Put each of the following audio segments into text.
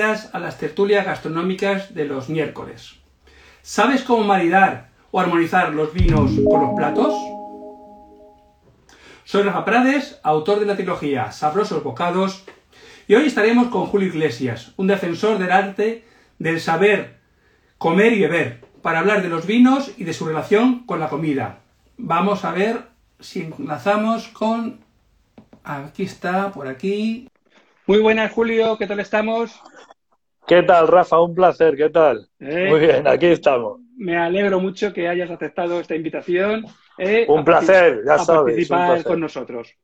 A las tertulias gastronómicas de los miércoles. ¿Sabes cómo maridar o armonizar los vinos con los platos? Soy Rafa Prades, autor de la trilogía Sabrosos Bocados, y hoy estaremos con Julio Iglesias, un defensor del arte del saber comer y beber, para hablar de los vinos y de su relación con la comida. Vamos a ver si enlazamos con... Aquí está, por aquí. Muy buenas, Julio, ¿qué tal estamos? ¿Qué tal, Rafa? Un placer, ¿qué tal? Eh, Muy bien, aquí estamos. Me alegro mucho que hayas aceptado esta invitación. eh, Un placer, ya a sabes, un participar placer. con nosotros.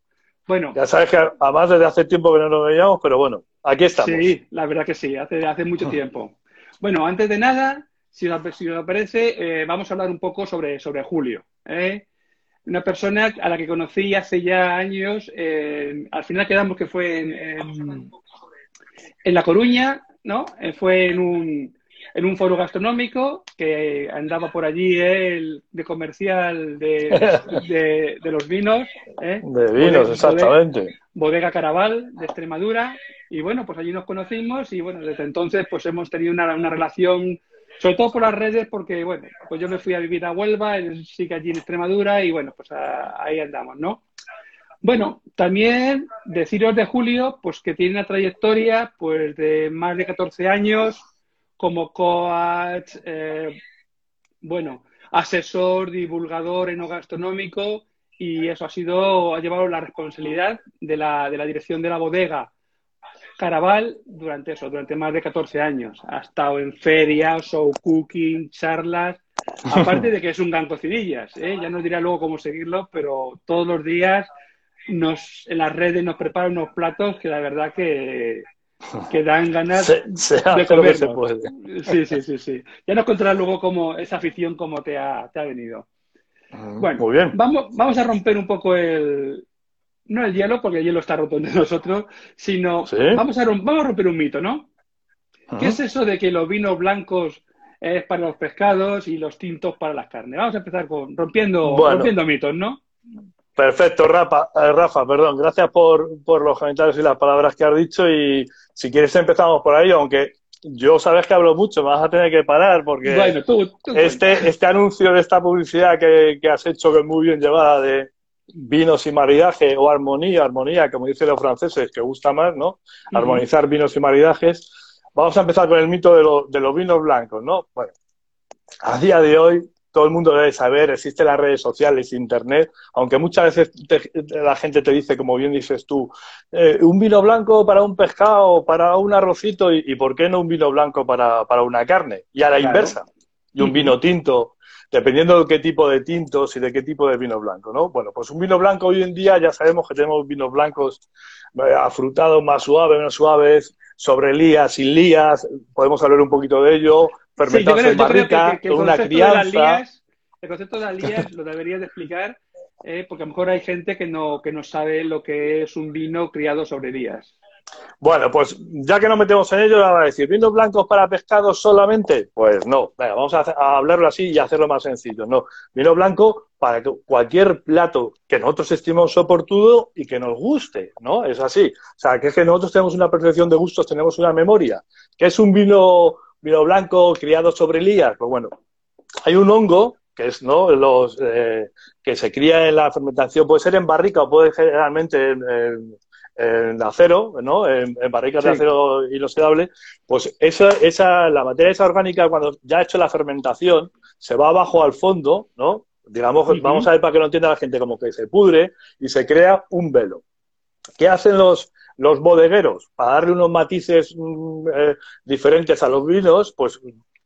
Bueno, Ya sabes que además desde hace tiempo que no nos veíamos, pero bueno, aquí estamos. sí, la verdad que sí, hace, hace mucho tiempo. Bueno, antes de nada, si os, si os parece, eh, vamos a hablar un poco sobre, sobre Julio. ¿eh? Una persona a la que conocí hace ya años, eh, al final quedamos que fue en, en- en La Coruña, ¿no? Eh, fue en un, en un foro gastronómico que andaba por allí él de comercial de, de- de los vinos. ¿eh? De vinos, Bodega- exactamente. Bodega Caraval de Extremadura y bueno, pues allí nos conocimos y bueno, desde entonces pues hemos tenido una, una relación, sobre todo por las redes, porque bueno, pues yo me fui a vivir a Huelva, él sigue allí en Extremadura y bueno, pues a- ahí andamos, ¿no? Bueno, también deciros de Julio, pues que tiene una trayectoria pues de más de 14 años como coach, eh, bueno, asesor, divulgador enogastronómico y eso ha sido, ha llevado la responsabilidad de la, de la dirección de la bodega Caraval durante eso, durante más de 14 años. Ha estado en ferias, show cooking, charlas, aparte de que es un gran cocinillas, ¿eh? ya nos dirá luego cómo seguirlo, pero todos los días nos, en las redes nos prepara unos platos que la verdad que, que dan ganas Se, se de puede. Sí, sí, sí, sí. Ya nos contarás luego cómo esa afición cómo te ha, te ha venido. Bueno, Muy bien. Vamos, vamos a romper un poco el. No el hielo, porque el hielo está roto entre nosotros, sino ¿Sí? vamos, a vamos a romper un mito, ¿no? ¿Qué es eso de que los vinos blancos es para los pescados y los tintos para las carnes? Vamos a empezar con rompiendo, Bueno. rompiendo mitos, ¿no? Perfecto, Rafa, eh, Rafa, perdón, gracias por, por los comentarios y las palabras que has dicho y si quieres empezamos por ahí, aunque yo sabes que hablo mucho, me vas a tener que parar porque Bueno, tú, tú este, este anuncio de esta publicidad que, que has hecho, que es muy bien llevada, de vinos y maridaje o armonía, armonía, como dicen los franceses, que gusta más, ¿no? Armonizar vinos y maridajes. Vamos a empezar con el mito de, lo- de los vinos blancos, ¿no? Bueno, a día de hoy todo el mundo debe saber, existen las redes sociales, internet, aunque muchas veces te- la gente te dice, como bien dices tú, eh, un vino blanco para un pescado, para un arrocito, y, y ¿por qué no un vino blanco para, para una carne? Y a la Claro. inversa, y un vino tinto, dependiendo de qué tipo de tintos y de qué tipo de vino blanco, ¿no? Bueno, pues un vino blanco hoy en día ya sabemos que tenemos vinos blancos eh, afrutados más suaves, menos suaves, sobre lías, sin lías, podemos hablar un poquito de ello, Sí, yo fermentados creo, en barrica, que, que con una crianza. lías, el concepto de las lías lo deberías de explicar, eh, porque a lo mejor hay gente que no, que no sabe lo que es un vino criado sobre lías. Bueno, pues ya que nos metemos en ello, ahora a decir, ¿vinos blancos para pescados solamente? Pues no, Venga, vamos a, hacer- a hablarlo así y hacerlo más sencillo. No, vino blanco para que cualquier plato que nosotros estimemos oportuno y que nos guste, ¿no? Es así. O sea, que es que nosotros tenemos una percepción de gustos, tenemos una memoria. ¿Qué es un vino, vino blanco criado sobre lías? Pues bueno, hay un hongo que es no los eh, que se cría en la fermentación puede ser en barrica o puede generalmente en, en- en acero no en, en barricas de acero inoxidable. Pues esa esa la materia esa orgánica cuando ya ha hecho la fermentación se va abajo al fondo no digamos vamos a ver para que lo entienda la gente como que se pudre y se crea un velo. Qué hacen los los bodegueros para darle unos matices mm, eh, diferentes a los vinos pues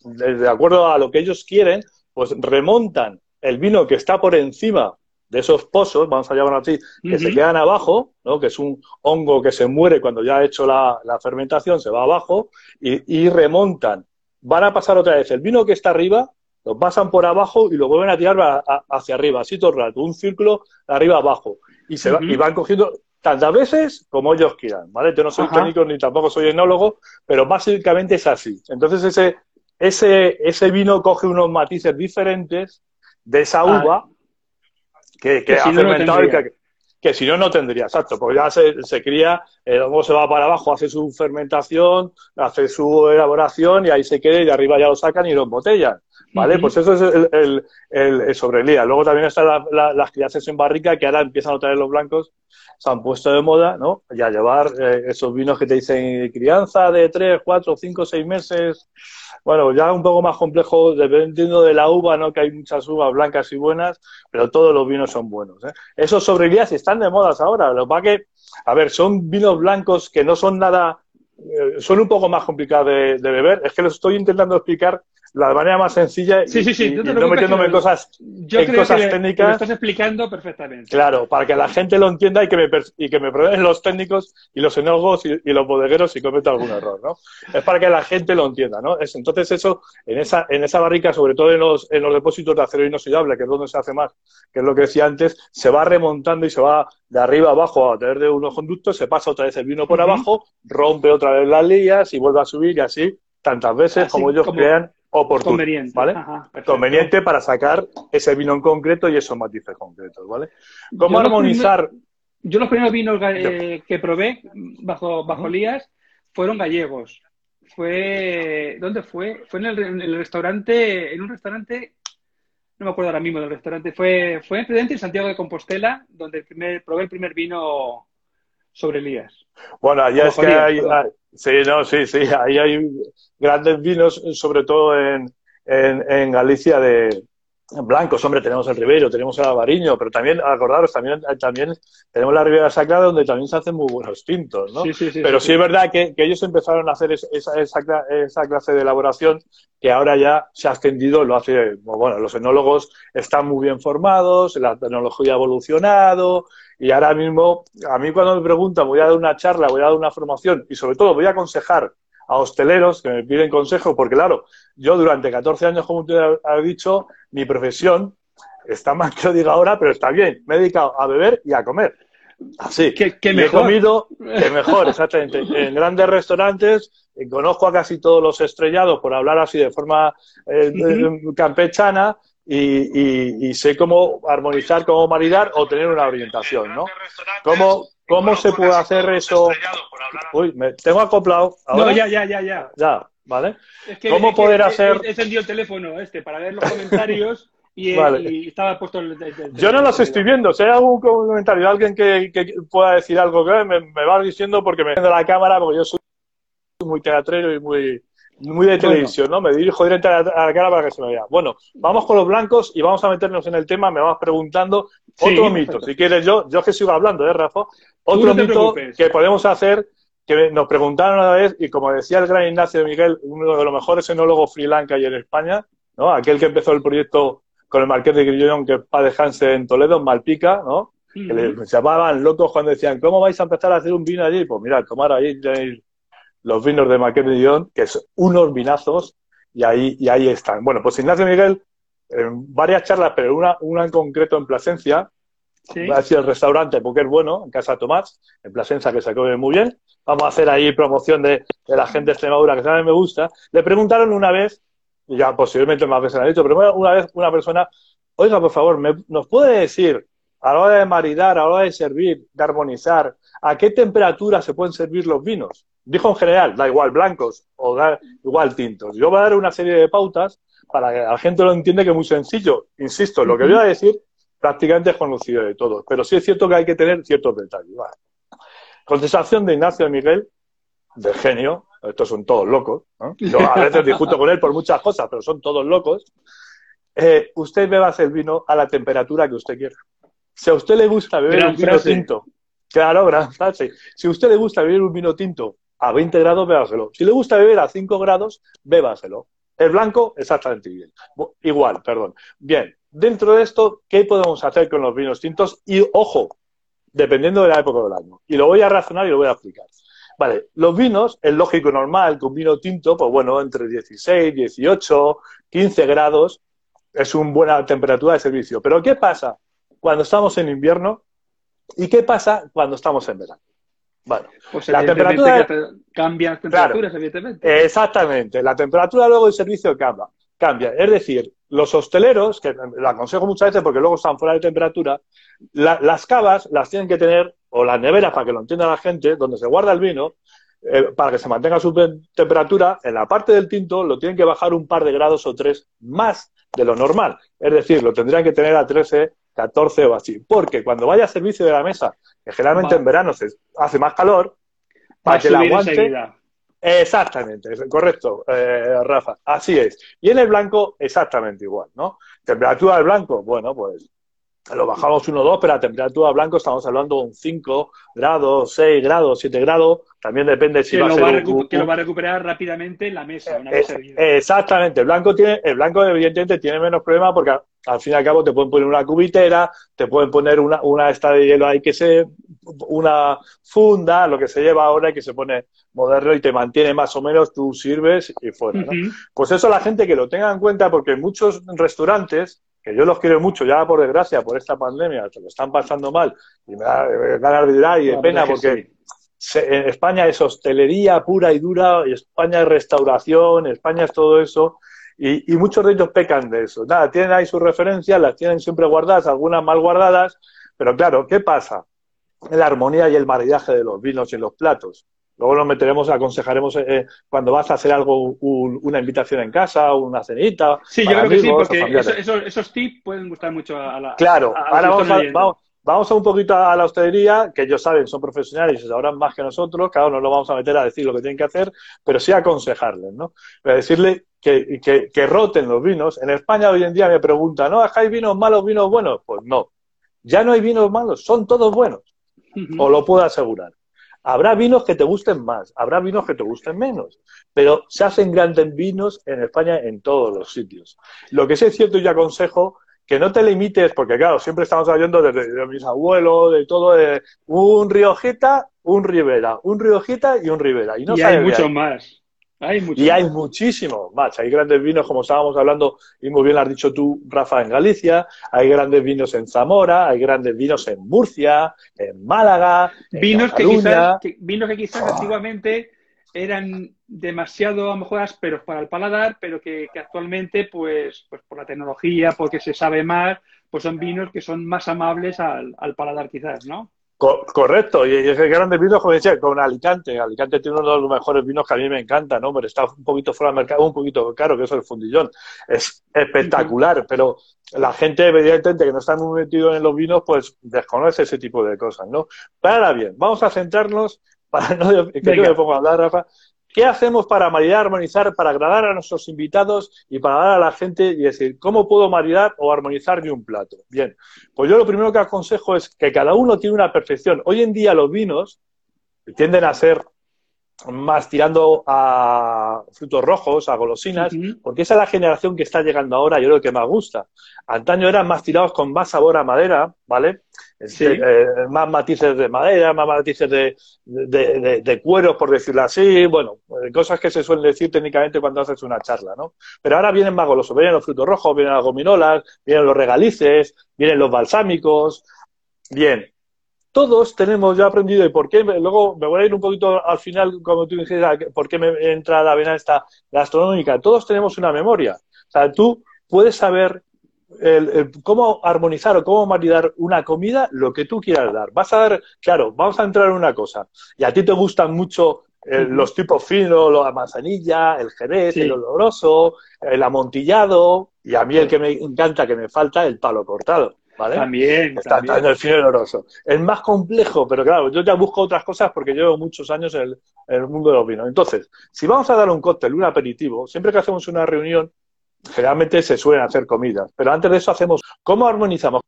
de, acuerdo a lo que ellos quieren pues remontan el vino que está por encima de esos pozos, vamos a llamarlo así, que se quedan abajo, ¿no? que es un hongo que se muere cuando ya ha hecho la, la fermentación, se va abajo y, y remontan. Van a pasar otra vez el vino que está arriba, lo pasan por abajo y lo vuelven a tirar a- a- hacia arriba, así todo el rato, un círculo de arriba abajo. Y, se va- y van cogiendo tantas veces como ellos quieran, ¿vale? Yo no soy Ajá. técnico ni tampoco soy enólogo, pero básicamente es así. Entonces ese, ese, ese vino coge unos matices diferentes de esa Ah. uva que, que Que si ha no fermentado y que, que si no, no tendría, exacto, porque ya se, se cría, el hongo se va para abajo, hace su fermentación, hace su elaboración y ahí se queda y de arriba ya lo sacan y lo embotellan. ¿Vale? Pues eso es el, el, el, sobrelía. Luego también están las crianzas en barrica que ahora empiezan a traer los blancos, se han puesto de moda, ¿no? Y a llevar eh, esos vinos que te dicen crianza de 3, 4, 5, 6 meses. Bueno, ya un poco más complejo, dependiendo de la uva, ¿no? Que hay muchas uvas blancas y buenas, pero todos los vinos son buenos. ¿eh? Esos sobrelías están de modas ahora. Lo que que, a ver, son vinos blancos que no son nada, eh, son un poco más complicados de, de beber. Es que los estoy intentando explicar la manera más sencilla sí, sí, sí, y, no metiéndome en cosas, yo en cosas técnicas. lo estás explicando perfectamente. Claro, para que la gente lo entienda y que me, y que me prueben los técnicos y los enólogos y, y, los bodegueros si cometo algún error, ¿no? Es para que la gente lo entienda, ¿no? Es, entonces eso, en esa, en esa barrica, sobre todo en los, en los depósitos de acero inoxidable, que es donde se hace más, que es lo que decía antes, se va remontando y se va de arriba abajo a través de unos conductos, se pasa otra vez el vino por uh -huh. abajo, rompe otra vez las lías y vuelve a subir y así tantas veces así como ellos como... crean oportuno, conveniente, ¿vale? Ajá, conveniente para sacar ese vino en concreto y esos matices concretos, ¿vale? ¿Cómo yo armonizar? Primer, yo los primeros vinos eh, que probé bajo, bajo. Lías fueron gallegos. Fue, ¿dónde fue? Fue en el, en el, restaurante, en un restaurante, no me acuerdo ahora mismo del restaurante, fue, fue en Prudente, en Santiago de Compostela, donde el primer, probé el primer vino sobre Lías. Bueno, allá es que hay, hay, sí, no, sí, sí, ahí hay grandes vinos, sobre todo en, en, en Galicia de blancos, hombre, tenemos el Ribeiro, tenemos el Avariño, pero también, acordaros, también, también tenemos la Ribera Sacra donde también se hacen muy buenos tintos, ¿no? Sí, sí, sí, pero sí, sí, es verdad que, que, ellos empezaron a hacer esa, esa, esa, clase de elaboración que ahora ya se ha extendido, lo hace, bueno, los enólogos están muy bien formados, la tecnología ha evolucionado, y ahora mismo, a mí cuando me preguntan, voy a dar una charla, voy a dar una formación, y sobre todo voy a aconsejar a hosteleros que me piden consejo, porque claro, yo durante 14 años, como usted ha dicho, mi profesión está más que lo diga ahora, pero está bien. Me he dedicado a beber y a comer. Así. ¿Qué, qué mejor? He comido, que mejor, exactamente. En grandes restaurantes, conozco a casi todos los estrellados, por hablar así de forma eh, uh -huh. campechana, y, y, y, sé cómo armonizar, cómo maridar o tener una orientación, ¿no? ¿Cómo, cómo se puede hacer eso? Uy, me tengo acoplado. ¿Ahora? No, ya, ya, ya, ya. Ya, ¿vale? Es que, ¿Cómo es poder que, hacer...? He encendido el teléfono este para ver los comentarios y, vale. y, estaba puesto el, el, el, Yo no los estoy viendo. Si hay algún comentario de alguien que, que pueda decir algo que me, me va diciendo porque me de la cámara, porque yo soy muy teatrero y muy muy de televisión, bueno. ¿no? Me dirijo directamente a la cara para que se me vea. Bueno, vamos con los blancos y vamos a meternos en el tema. Me vas preguntando sí, otro mito. Perfecto. Si quieres yo, yo que sigo hablando, ¿eh, Rafa? Otro no mito preocupes. que podemos hacer, que nos preguntaron una vez, y como decía el gran Ignacio de Miguel, uno de los mejores enólogos que hay en España, ¿no? Aquel que empezó el proyecto con el Marqués de Grillón, que es dejarse en Toledo, en Malpica, ¿no? Mm. Que le llamaban locos cuando decían, ¿cómo vais a empezar a hacer un vino allí? Pues mira, tomar ahí tenéis los vinos de Maquedón, que son unos vinazos, y ahí, y ahí están. Bueno, pues Ignacio Miguel, en varias charlas, pero una, una en concreto en Plasencia, sí. va a decir el restaurante porque es bueno, en Casa Tomás, en Plasencia, que se come muy bien. Vamos a hacer ahí promoción de, de la gente de Extremadura, que también me gusta. Le preguntaron una vez, y ya posiblemente más veces han dicho, pero una vez una persona, oiga, por favor, ¿me, ¿nos puede decir a la hora de maridar, a la hora de servir, de armonizar, a qué temperatura se pueden servir los vinos? Dijo en general, da igual blancos o da igual tintos. Yo voy a dar una serie de pautas para que la gente lo entienda que es muy sencillo. Insisto, lo que voy a decir prácticamente es conocido de todos, pero sí es cierto que hay que tener ciertos detalles. Vale. Contestación de Ignacio de Miguel, de genio, estos son todos locos, ¿no? yo a veces discuto con él por muchas cosas, pero son todos locos. Eh, usted beba el vino a la temperatura que usted quiera. Si a usted le gusta beber gran un vino frase. tinto, claro, gran frase. Si a usted le gusta beber un vino tinto a 20 grados, bébaselo. Si le gusta beber a 5 grados, bébaselo. El blanco, exactamente igual. Igual, perdón. Bien, dentro de esto, ¿qué podemos hacer con los vinos tintos? Y ojo, dependiendo de la época del año. Y lo voy a razonar y lo voy a explicar. Vale, los vinos, es lógico normal que un vino tinto, pues bueno, entre 16, 18, 15 grados, es una buena temperatura de servicio. Pero ¿qué pasa cuando estamos en invierno? ¿Y qué pasa cuando estamos en verano? Bueno, pues la temperatura cambia las temperaturas, claro, evidentemente. Exactamente, la temperatura luego del servicio cambia. cambia. Es decir, los hosteleros, que lo aconsejo muchas veces porque luego están fuera de temperatura, las cavas las tienen que tener, o las neveras, para que lo entienda la gente, donde se guarda el vino, eh, para que se mantenga su temperatura, en la parte del tinto lo tienen que bajar un par de grados o tres más de lo normal. Es decir, lo tendrían que tener a 13, 14 o así. Porque cuando vaya a servicio de la mesa, que generalmente en verano se hace más calor, para que la aguante. Exactamente, correcto, eh, Rafa. Así es. Y en el blanco, exactamente igual, ¿no? Temperatura del blanco, bueno, pues lo bajamos 1 2, pero a temperatura blanco estamos hablando de un 5 grados, 6 grados, 7 grados. También depende si que va lo a ser va un- que lo va a recuperar rápidamente en la mesa, una servido. Exactamente, el blanco tiene, el blanco evidentemente tiene menos problema porque al, fin y al cabo te pueden poner una cubitera, te pueden poner una, una esta de hielo ahí que se, una funda, lo que se lleva ahora y que se pone moderno y te mantiene más o menos, tú sirves y fuera. Pues eso la gente que lo tenga en cuenta porque muchos restaurantes, que yo los quiero mucho, ya por desgracia, por esta pandemia, se lo están pasando mal y me da eh, ganas de llorar y de pena que porque sí. en España es hostelería pura y dura, y España es restauración, España es todo eso, y, y muchos de ellos pecan de eso. Nada, tienen ahí sus referencias, las tienen siempre guardadas, algunas mal guardadas, pero claro, ¿qué pasa? La armonía y el maridaje de los vinos y los platos. Luego nos meteremos, aconsejaremos eh, cuando vas a hacer algo, un- una invitación en casa, una cenita. Sí, yo creo que sí, porque eso- esos, esos tips pueden gustar mucho a la. Claro, a- a los ahora vamos a, vamos, vamos a un poquito a la hostelería, que ellos saben, son profesionales y sabrán más que nosotros, claro, no nos vamos a meter a decir lo que tienen que hacer, pero sí aconsejarles, ¿no? Pero decirle que, que, que roten los vinos. En España hoy en día me preguntan, ¿no? ¿Es que hay vinos malos, vinos buenos? Pues no. Ya no hay vinos malos, son todos buenos, Ujú. os lo puedo asegurar. Habrá vinos que te gusten más, habrá vinos que te gusten menos, pero se hacen grandes vinos en España en todos los sitios. Lo que sí es cierto y yo aconsejo que no te limites, porque claro, siempre estamos hablando de, de mis abuelos, de todo, de un Riojita, un Ribera, un Riojita y un Ribera. Y no y hay de mucho ahí. más. Hay Y hay más. muchísimos más. Hay grandes vinos, como estábamos hablando, y muy bien lo has dicho tú, Rafa, en Galicia. Hay grandes vinos en Zamora, hay grandes vinos en Murcia, en Málaga, en Vinos que, quizás, que- vinos que quizás antiguamente eran demasiado a lo mejor ásperos para el paladar, pero que, que actualmente, pues, pues por la tecnología, porque se sabe más, pues son vinos que son más amables al, al paladar quizás, ¿no? Co- correcto, y, es que grandes vinos, como decía, con Alicante. Alicante tiene uno de los mejores vinos que a mí me encanta, ¿no? Pero está un poquito fuera del mercado, un poquito caro, que es el fundillón. Es espectacular, pero la gente, evidentemente, que no está muy metido en los vinos, pues desconoce ese tipo de cosas, ¿no? Pero ahora bien, vamos a centrarnos, para no que yo me ponga a hablar, Rafa, ¿Qué hacemos para maridar, armonizar, para agradar a nuestros invitados y para dar a la gente y decir, ¿cómo puedo maridar o armonizar de un plato? Bien, pues yo lo primero que aconsejo es que cada uno tiene una perfección. Hoy en día los vinos tienden a ser más tirando a frutos rojos, a golosinas, porque esa es la generación que está llegando ahora, yo creo que más gusta. Antaño eran más tirados con más sabor a madera, ¿vale? Sí. Eh, más matices de madera, más matices de, de, de- de cuero, por decirlo así, bueno, eh, cosas que se suelen decir técnicamente cuando haces una charla, ¿no? Pero ahora vienen más golosos, vienen los frutos rojos, vienen las gominolas, vienen los regalices, vienen los balsámicos, bien. Todos tenemos, yo he aprendido, y por qué, luego me voy a ir un poquito al final, como tú dijiste, por qué me entra la vena esta gastronómica. Todos tenemos una memoria. O sea, tú puedes saber el- el cómo armonizar o cómo maridar una comida, lo que tú quieras dar. Vas a dar, claro, vamos a entrar en una cosa. Y a ti te gustan mucho eh, los tipos finos, la manzanilla, el jerez, Sí. el oloroso, el amontillado, y a mí el que me encanta, que me falta, el palo cortado. ¿Vale? También, Está también. en el fino y oloroso. Es más complejo, pero claro, yo ya busco otras cosas porque llevo muchos años en el, en el mundo de los vinos. Entonces, si vamos a dar un cóctel, un aperitivo, siempre que hacemos una reunión, generalmente se suelen hacer comidas. Pero antes de eso hacemos, ¿cómo armonizamos?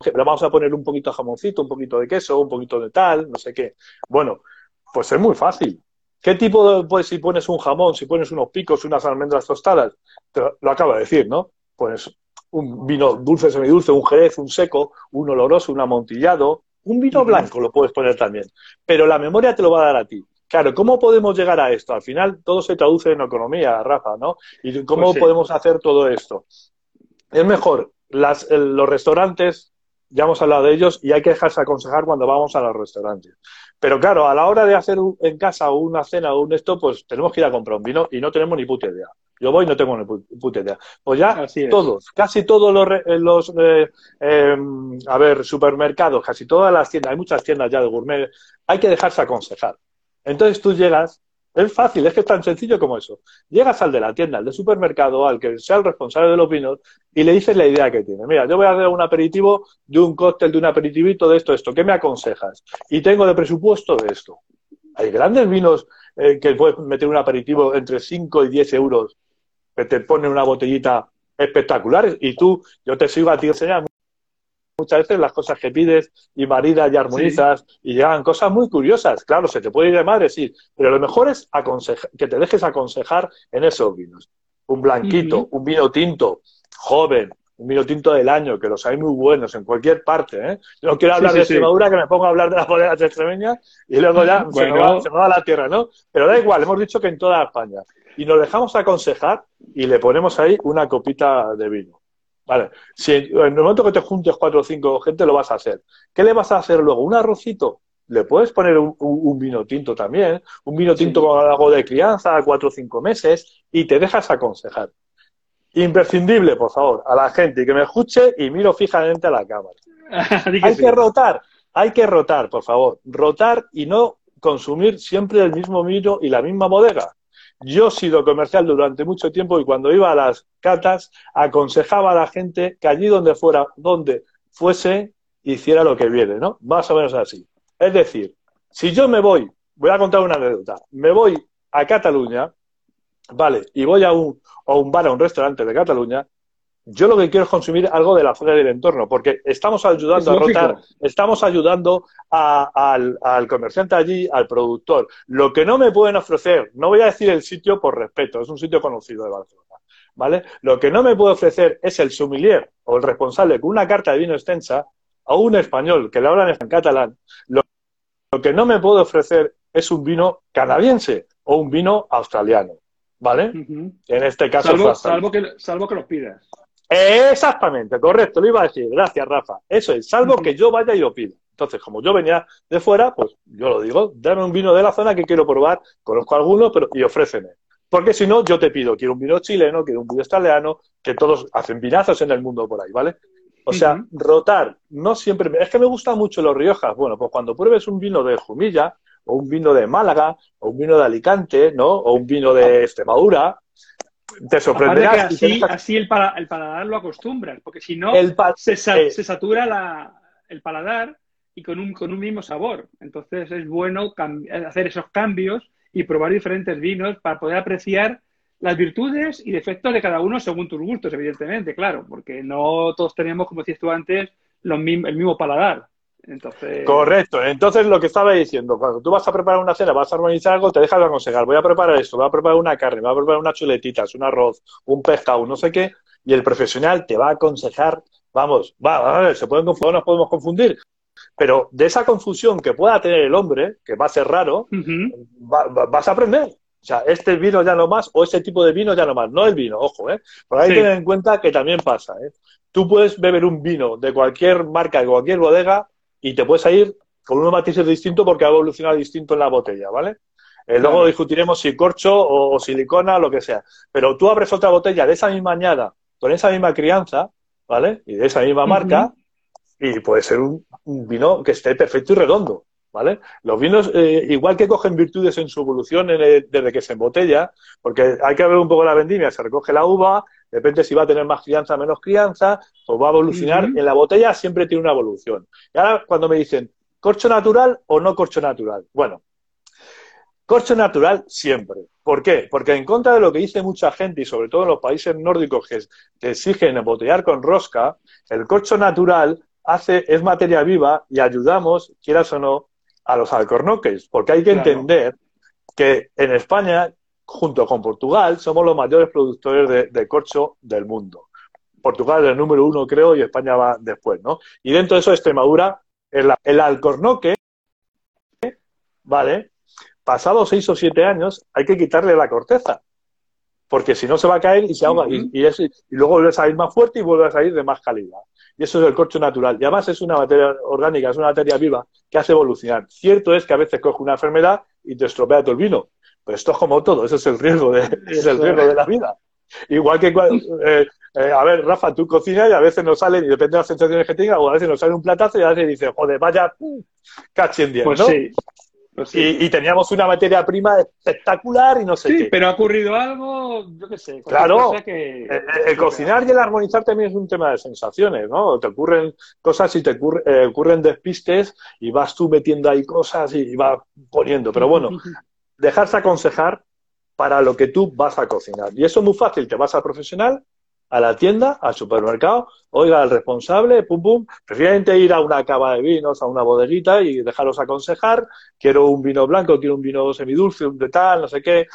Pero vamos a poner un poquito de jamoncito, un poquito de queso, un poquito de tal, no sé qué. Bueno, pues es muy fácil. ¿Qué tipo de, pues si pones un jamón, si pones unos picos, unas almendras tostadas? Te lo, lo acabo de decir, ¿no? Pues un vino dulce, semidulce, un jerez, un seco, un oloroso, un amontillado, un vino blanco lo puedes poner también. Pero la memoria te lo va a dar a ti. Claro, ¿cómo podemos llegar a esto? Al final todo se traduce en economía, Rafa, ¿no? ¿Y cómo Pues sí. podemos hacer todo esto? Es mejor, las, el- los restaurantes, ya hemos hablado de ellos y hay que dejarse aconsejar cuando vamos a los restaurantes. Pero claro, a la hora de hacer en casa una cena o un esto, pues tenemos que ir a comprar un vino y no tenemos ni puta idea. Yo voy y no tengo ni puta idea. Pues ya todos, casi todos los, los eh, em, a ver, supermercados, casi todas las tiendas, hay muchas tiendas ya de gourmet, hay que dejarse aconsejar. Entonces tú llegas es fácil, es que es tan sencillo como eso. Llegas al de la tienda, al del supermercado, al que sea el responsable de los vinos, y le dices la idea que tiene. Mira, yo voy a hacer un aperitivo de un cóctel, de un aperitivito, de esto, esto. ¿Qué me aconsejas? Y tengo de presupuesto de esto. Hay grandes vinos eh, que puedes meter un aperitivo entre 5 y 10 euros, que te ponen una botellita espectacular, y tú, yo te sigo a ti enseñando muchas veces las cosas que pides y maridas y armonizas y llegan cosas muy curiosas. Claro, se te puede ir de madre, sí, pero lo mejor es que te dejes aconsejar en esos vinos. Un blanquito, un vino tinto, joven, un vino tinto del año, que los hay muy buenos en cualquier parte. ¿eh? Yo no quiero hablar de Extremadura, que me pongo a hablar de las bodegas extremeñas y luego ya se, me va, se, me va, la tierra, ¿no? Pero da igual, hemos dicho que en toda España. Y nos dejamos aconsejar y le ponemos ahí una copita de vino. Vale, si en el momento que te juntes cuatro o cinco gente lo vas a hacer. ¿Qué le vas a hacer luego? ¿Un arrocito? Le puedes poner un, vino tinto también, un vino tinto con algo de crianza, cuatro o cinco meses, y te dejas aconsejar. Imprescindible, por favor, a la gente que me escuche y miro fijamente a la cámara. hay que rotar, hay que rotar, por favor. Rotar y no consumir siempre el mismo vino y la misma bodega. Yo he sido comercial durante mucho tiempo y cuando iba a las catas aconsejaba a la gente que allí donde fuera, donde fuese, hiciera lo que viene, ¿no? Más o menos así. Es decir, si yo me voy, voy a contar una anécdota, me voy a Cataluña, vale, y voy a un, a un bar, a un restaurante de Cataluña, yo lo que quiero es consumir algo de la zona del entorno, porque estamos ayudando a rotar, estamos ayudando al, comerciante allí, al productor. Lo que no me pueden ofrecer, no voy a decir el sitio por respeto, es un sitio conocido de Barcelona, ¿vale? Lo que no me puede ofrecer es el sommelier o el responsable con una carta de vino extensa a un español que le hablan en catalán. Lo, que no me puede ofrecer es un vino canadiense o un vino australiano, ¿vale? En este caso, salvo, salvo, que, salvo que los pidas. Exactamente, correcto, lo iba a decir. Gracias, Rafa. Eso es, salvo que yo vaya y lo pida. Entonces, como yo venía de fuera, pues yo lo digo, dame un vino de la zona que quiero probar, conozco algunos, pero y ofréceme. Porque si no, yo te pido, quiero un vino chileno, quiero un vino australiano, que todos hacen vinazos en el mundo por ahí, ¿vale? O sea, rotar, no siempre. Es que me gustan mucho los Riojas. Bueno, pues cuando pruebes un vino de Jumilla, o un vino de Málaga, o un vino de Alicante, ¿no? O un vino de Extremadura, te sorprenderá. así, así el, paladar lo acostumbras, porque si no, se, eh. se, satura el paladar y con un, con un mismo sabor. Entonces es bueno hacer esos cambios y probar diferentes vinos para poder apreciar las virtudes y defectos de cada uno según tus gustos, evidentemente, claro, porque no todos tenemos, como decías tú antes, los, el mismo paladar. Entonces... Correcto. Entonces, lo que estaba diciendo, cuando tú vas a preparar una cena, vas a organizar algo, te dejas de aconsejar, voy a preparar esto, voy a preparar una carne, voy a preparar unas chuletitas, un arroz, un pescado, no sé qué, y el profesional te va a aconsejar, vamos, va, a ver, se pueden confundir, nos podemos confundir, pero de esa confusión que pueda tener el hombre, que va a ser raro, vas a aprender. O sea, este vino ya no más o ese tipo de vino ya no más. No el vino, ojo, ¿eh? Pero hay que tener en cuenta que también pasa, ¿eh? Tú puedes beber un vino de cualquier marca, de cualquier bodega, y te puedes ir con unos matices distintos porque ha evolucionado distinto en la botella, ¿vale? Eh, luego discutiremos si corcho o, silicona, lo que sea. Pero tú abres otra botella de esa misma añada, con esa misma crianza, ¿vale? Y de esa misma marca, y puede ser un, vino que esté perfecto y redondo, ¿vale? Los vinos, eh, igual que cogen virtudes en su evolución desde que se embotella, porque hay que ver un poco la vendimia, se recoge la uva, Depende si va a tener más crianza o menos crianza, o va a evolucionar. En la botella siempre tiene una evolución. Y ahora cuando me dicen, ¿corcho natural o no corcho natural? Bueno, corcho natural siempre. ¿Por qué? Porque en contra de lo que dice mucha gente, y sobre todo en los países nórdicos que, exigen embotellar con rosca, el corcho natural hace, es materia viva y ayudamos, quieras o no, a los alcornoques. Porque hay que entender que en España junto con Portugal, somos los mayores productores de, corcho del mundo. Portugal es el número uno, creo, y España va después, ¿no? Y dentro de eso, Extremadura, el, el alcornoque, ¿vale? Pasados seis o siete años, hay que quitarle la corteza. porque si no se va a caer y se ahoga. y, y, y, luego vuelve a salir más fuerte y vuelve a salir de más calidad. Y eso es el corcho natural. Y además es una materia orgánica, es una materia viva que hace evolucionar. Cierto es que a veces coge una enfermedad y te estropea todo el vino. Pero esto es como todo, ese es el riesgo de, es el riesgo de la vida. Igual que, eh, eh, a ver, Rafa, tú cocinas y a veces nos sale, y depende de las sensaciones que tengas, o a veces nos sale un platazo y a veces dices, joder, vaya, cachi en pues ¿no? Sí. Pues sí. y, y, teníamos una materia prima espectacular y no sé sí, qué. pero ha ocurrido algo, yo qué sé. Claro, que... el, el, cocinar y el armonizar también es un tema de sensaciones, ¿no? Te ocurren cosas y te ocurre, eh, ocurren despistes y vas tú metiendo ahí cosas y vas poniendo. Pero bueno, dejarse aconsejar para lo que tú vas a cocinar. Y eso es muy fácil, te vas al profesional, a la tienda, al supermercado, oiga al responsable, pum pum, prefieren ir a una cava de vinos, a una bodeguita y dejaros aconsejar, quiero un vino blanco, quiero un vino semidulce, un de tal, no sé qué.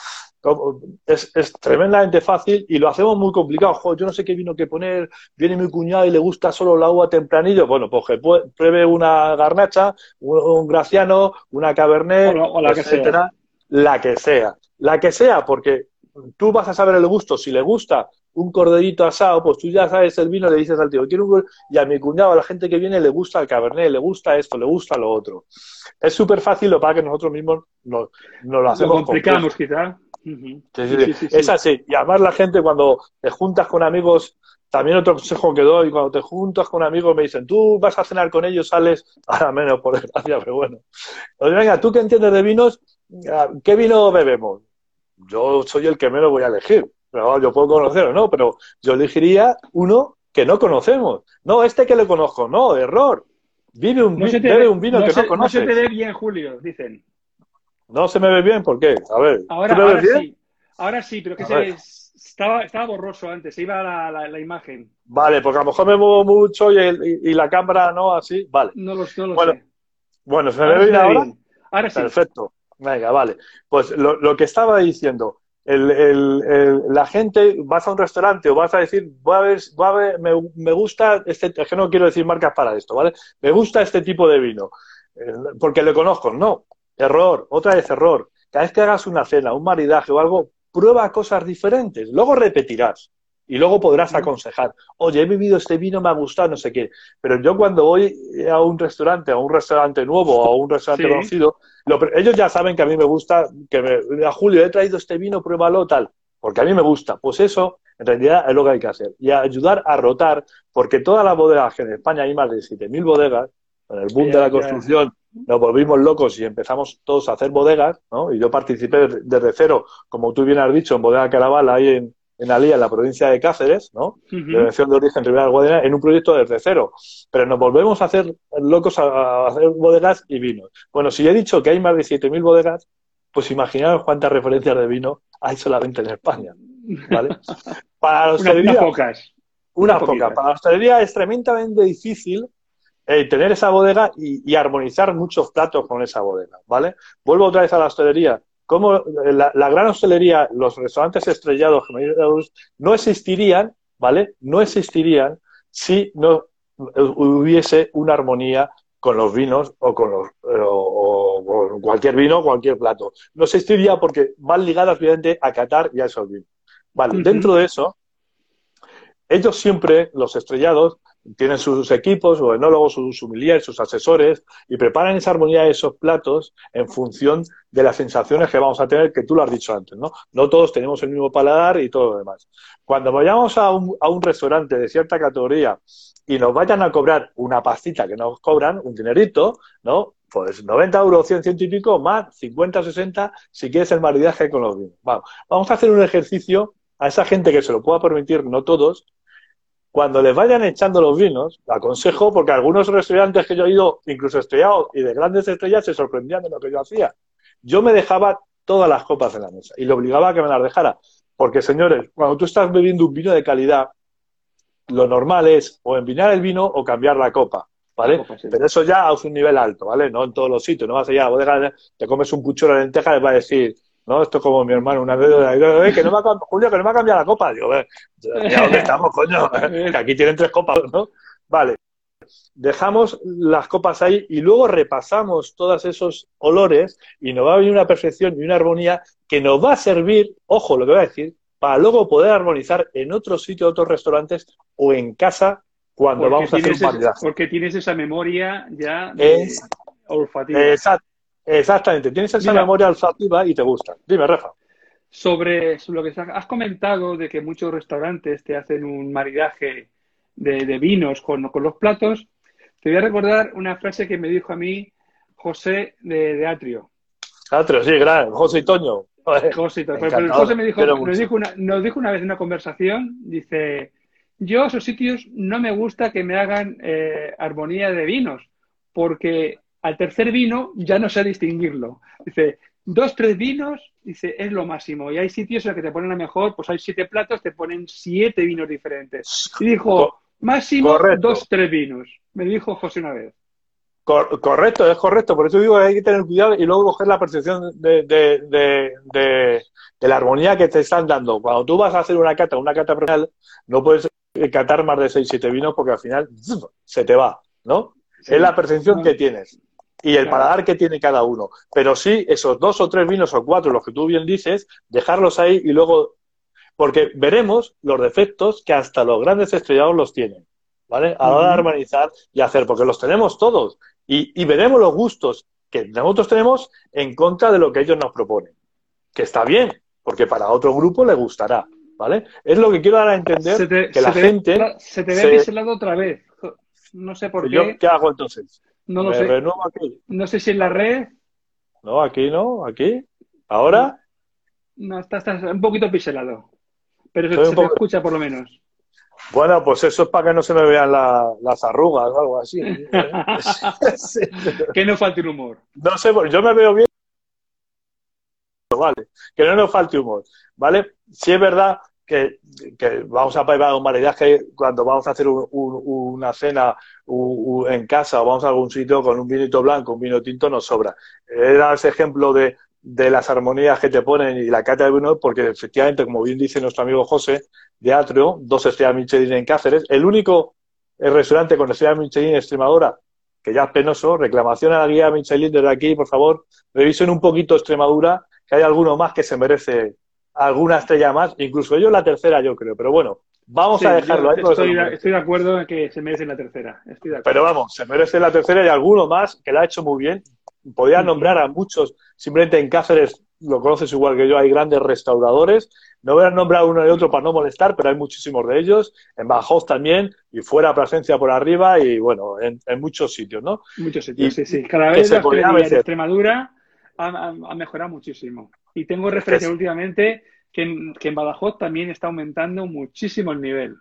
Es, es tremendamente fácil y lo hacemos muy complicado. Jo, yo no sé qué vino que poner, viene mi cuñado y le gusta solo la uva tempranillo. Bueno, pues que pruebe una garnacha, un, un graciano, una cabernet, o, o la etcétera. La que sea. La que sea, porque tú vas a saber el gusto. Si le gusta un corderito asado, pues tú ya sabes el vino, le dices al tío, quiero un y a mi cuñado, a la gente que viene, le gusta el cabernet, le gusta esto, le gusta lo otro. Es súper fácil, lo para que nosotros mismos nos, nos lo hacemos. Lo complicamos, quizá. Uh -huh. sí, sí, sí, es así. Y además la gente cuando te juntas con amigos, también otro consejo que doy, cuando te juntas con amigos me dicen, tú vas a cenar con ellos, sales, ahora menos por desgracia, pero bueno. Oye, venga, tú que entiendes de vinos, ¿qué vino bebemos? Yo soy el que menos voy a elegir. Pero yo puedo conocerlo, ¿no? Pero yo elegiría uno que no conocemos. No, este que le conozco, no, error. Vive un, no se te bebe ve, un vino no que se, no conoces. No se te ve bien, Julio, dicen. No se me ve bien, ¿por qué? A ver, ahora, ¿tú me ves ahora bien? sí. Ahora sí, pero que A se, estaba, estaba borroso antes, se iba la, la, la imagen. Vale, porque a lo mejor me muevo mucho y, el- y- y la cámara no así. Vale. No lo, no lo Bueno, sé. Bueno, ¿se me Ahora ve bien ahora? Ahora sí. Perfecto. Venga, vale. Pues lo, que estaba diciendo, la gente, vas a un restaurante o vas a decir, voy a ver, voy a ver me, gusta este, es que no quiero decir marcas para esto, ¿vale? Me gusta este tipo de vino, eh, porque le conozco. No, error, otra vez error. Cada vez que hagas una cena, un maridaje o algo, prueba cosas diferentes, luego repetirás. Y luego podrás aconsejar, oye, he bebido este vino, me ha gustado, no sé qué. Pero yo cuando voy a un restaurante, a un restaurante nuevo o a un restaurante Sí. conocido, lo ellos ya saben que a mí me gusta, que me, a Julio, he traído este vino, pruébalo, tal, porque a mí me gusta. Pues eso, en realidad, es lo que hay que hacer. Y ayudar a rotar, porque todas las bodegas, que en España hay más de 7.000 bodegas, con el boom de la construcción, nos volvimos locos y empezamos todos a hacer bodegas, ¿no? Y yo participé desde- desde cero, como tú bien has dicho, en Bodega Caraval, ahí en, en Alía, en la provincia de Cáceres, ¿no? Denominación de origen Ribera Guadiana, en un proyecto desde cero. Pero nos volvemos a hacer locos a, hacer bodegas y vinos. Bueno, si he dicho que hay más de 7.000 bodegas, pues imaginaos cuántas referencias de vino hay solamente en España, ¿vale? Para la Una- hostelería, unas pocas. una unas poca. poquitas. Para la hostelería es tremendamente difícil eh, tener esa bodega y, y armonizar muchos platos con esa bodega, ¿vale? Vuelvo otra vez a la hostelería. Como la, la gran hostelería, los restaurantes estrellados no existirían, ¿vale? No existirían si no hubiese una armonía con los vinos o con los eh, o, o con cualquier vino, cualquier plato. No existiría porque van ligadas obviamente a Qatar y a esos vinos. Vale, dentro de eso, ellos siempre, los estrellados, tienen sus equipos, sus enólogos, sus sommeliers, sus asesores, y preparan esa armonía de esos platos en función de las sensaciones que vamos a tener, que tú lo has dicho antes, ¿no? No todos tenemos el mismo paladar y todo lo demás. Cuando vayamos a un, a un restaurante de cierta categoría y nos vayan a cobrar una pastita que nos cobran, un dinerito, ¿no? Pues 90 euros, 100, 100 y más 50, 60, si quieres el maridaje con los vinos. Vamos, vamos a hacer un ejercicio a esa gente que se lo pueda permitir, no todos, cuando les vayan echando los vinos, aconsejo, porque algunos restaurantes que yo he ido, incluso estrellados y de grandes estrellas, se sorprendían de lo que yo hacía. Yo me dejaba todas las copas en la mesa y le obligaba a que me las dejara. Porque, señores, cuando tú estás bebiendo un vino de calidad, lo normal es o envinar el vino o cambiar la copa, ¿vale? La copa, sí. Pero eso ya a un nivel alto, ¿vale? No en todos los sitios. No vas allá a la bodega, te comes un puchero de lenteja y les va a decir, no, esto es como mi hermano, una vez, "Eh, que no me ha, Julio, que no me ha cambiado la copa. Digo, "Eh, ya dónde estamos, coño, que aquí tienen tres copas, ¿no? Vale. Dejamos las copas ahí y luego repasamos todos esos olores y nos va a venir una perfección y una armonía que nos va a servir, ojo lo que voy a decir, para luego poder armonizar en otro sitio, otros restaurantes o en casa cuando Porque vamos a hacer un maridaje. Porque tienes esa memoria ya de- Es- olfativa. Exact- exactamente, tienes esa Mira. memoria olfativa y te gusta. Dime, Rafa. Sobre, lo que has comentado de que muchos restaurantes te hacen un maridaje de, de vinos con, con los platos, te voy a recordar una frase que me dijo a mí José de, de Atrio. Atrio, sí, gran. José y Toño. José, pero encantador, José me dijo, quiero nos mucho. dijo, una, nos dijo una vez en una conversación, dice, yo a esos sitios no me gusta que me hagan eh, armonía de vinos, porque al tercer vino ya no sé distinguirlo. Dice, dos, tres vinos, dice, es lo máximo. Y hay sitios en los que te ponen a mejor, pues hay siete platos, te ponen siete vinos diferentes. Y dijo, máximo correcto. dos, tres vinos. Me dijo José una vez. Cor- correcto, es correcto. Por eso digo que hay que tener cuidado y luego coger la percepción de, de, de, de- de la armonía que te están dando. Cuando tú vas a hacer una cata, una cata profesional, no puedes catar más de 6 7 vinos porque al final se te va, ¿no? Sí. Es la percepción No. que tienes y el Claro. paladar que tiene cada uno. Pero sí, esos dos o tres vinos o cuatro, los que tú bien dices, dejarlos ahí y luego. Porque veremos los defectos que hasta los grandes estrellados los tienen, ¿vale? A la hora de armonizar y hacer, porque los tenemos todos. Y, y veremos los gustos que nosotros tenemos en contra de lo que ellos nos proponen. Que está bien, porque para otro grupo le gustará, ¿vale? Es lo que quiero dar a entender Se te, que la ve- gente. se te ve se- otra vez. No sé por ¿Yo qué, qué hago entonces? No lo ¿Me sé. renuevo aquí? No sé si en la red No, aquí no, aquí. Ahora. no está, está un poquito pixelado. Pero se, te escucha por lo menos. Bueno, pues eso es para que no se me vean la- las arrugas o algo así. Sí. Que no falte el humor. No sé, yo me veo bien. Vale, que no nos falte humor, ¿vale? Si es verdad que, vamos a preparar un maridaje cuando vamos a hacer un- un- una cena en casa o vamos a algún sitio con un vinito blanco, un vino tinto, nos sobra. Era ese ejemplo de, de las armonías que te ponen y la cata de vino, porque efectivamente, como bien dice nuestro amigo José, de Atrio, dos estrellas Michelin en Cáceres, el único eh, restaurante con estrella Michelin en Extremadura, que ya es penoso, reclamación a la guía Michelin desde aquí, por favor, revisen un poquito Extremadura, que hay alguno más que se merece alguna estrella más, incluso ellos la tercera yo creo, pero bueno, vamos Sí, a dejarlo ahí. estoy, de, merece. estoy de acuerdo en que se merece la tercera. Estoy de. Pero vamos, se merece la tercera y alguno más que la ha hecho muy bien. Podría nombrar a muchos, simplemente en Cáceres, lo conoces igual que yo, hay grandes restauradores. No voy a nombrar uno y otro para no molestar, pero hay muchísimos de ellos. En Badajoz también, y fuera Plasencia por arriba, y bueno, en, en muchos sitios, ¿no? Muchos sitios, Y- sí, sí. Cada vez la. Extremadura ha- ha mejorado muchísimo. Y tengo referencia últimamente que en, que en Badajoz también está aumentando muchísimo el nivel.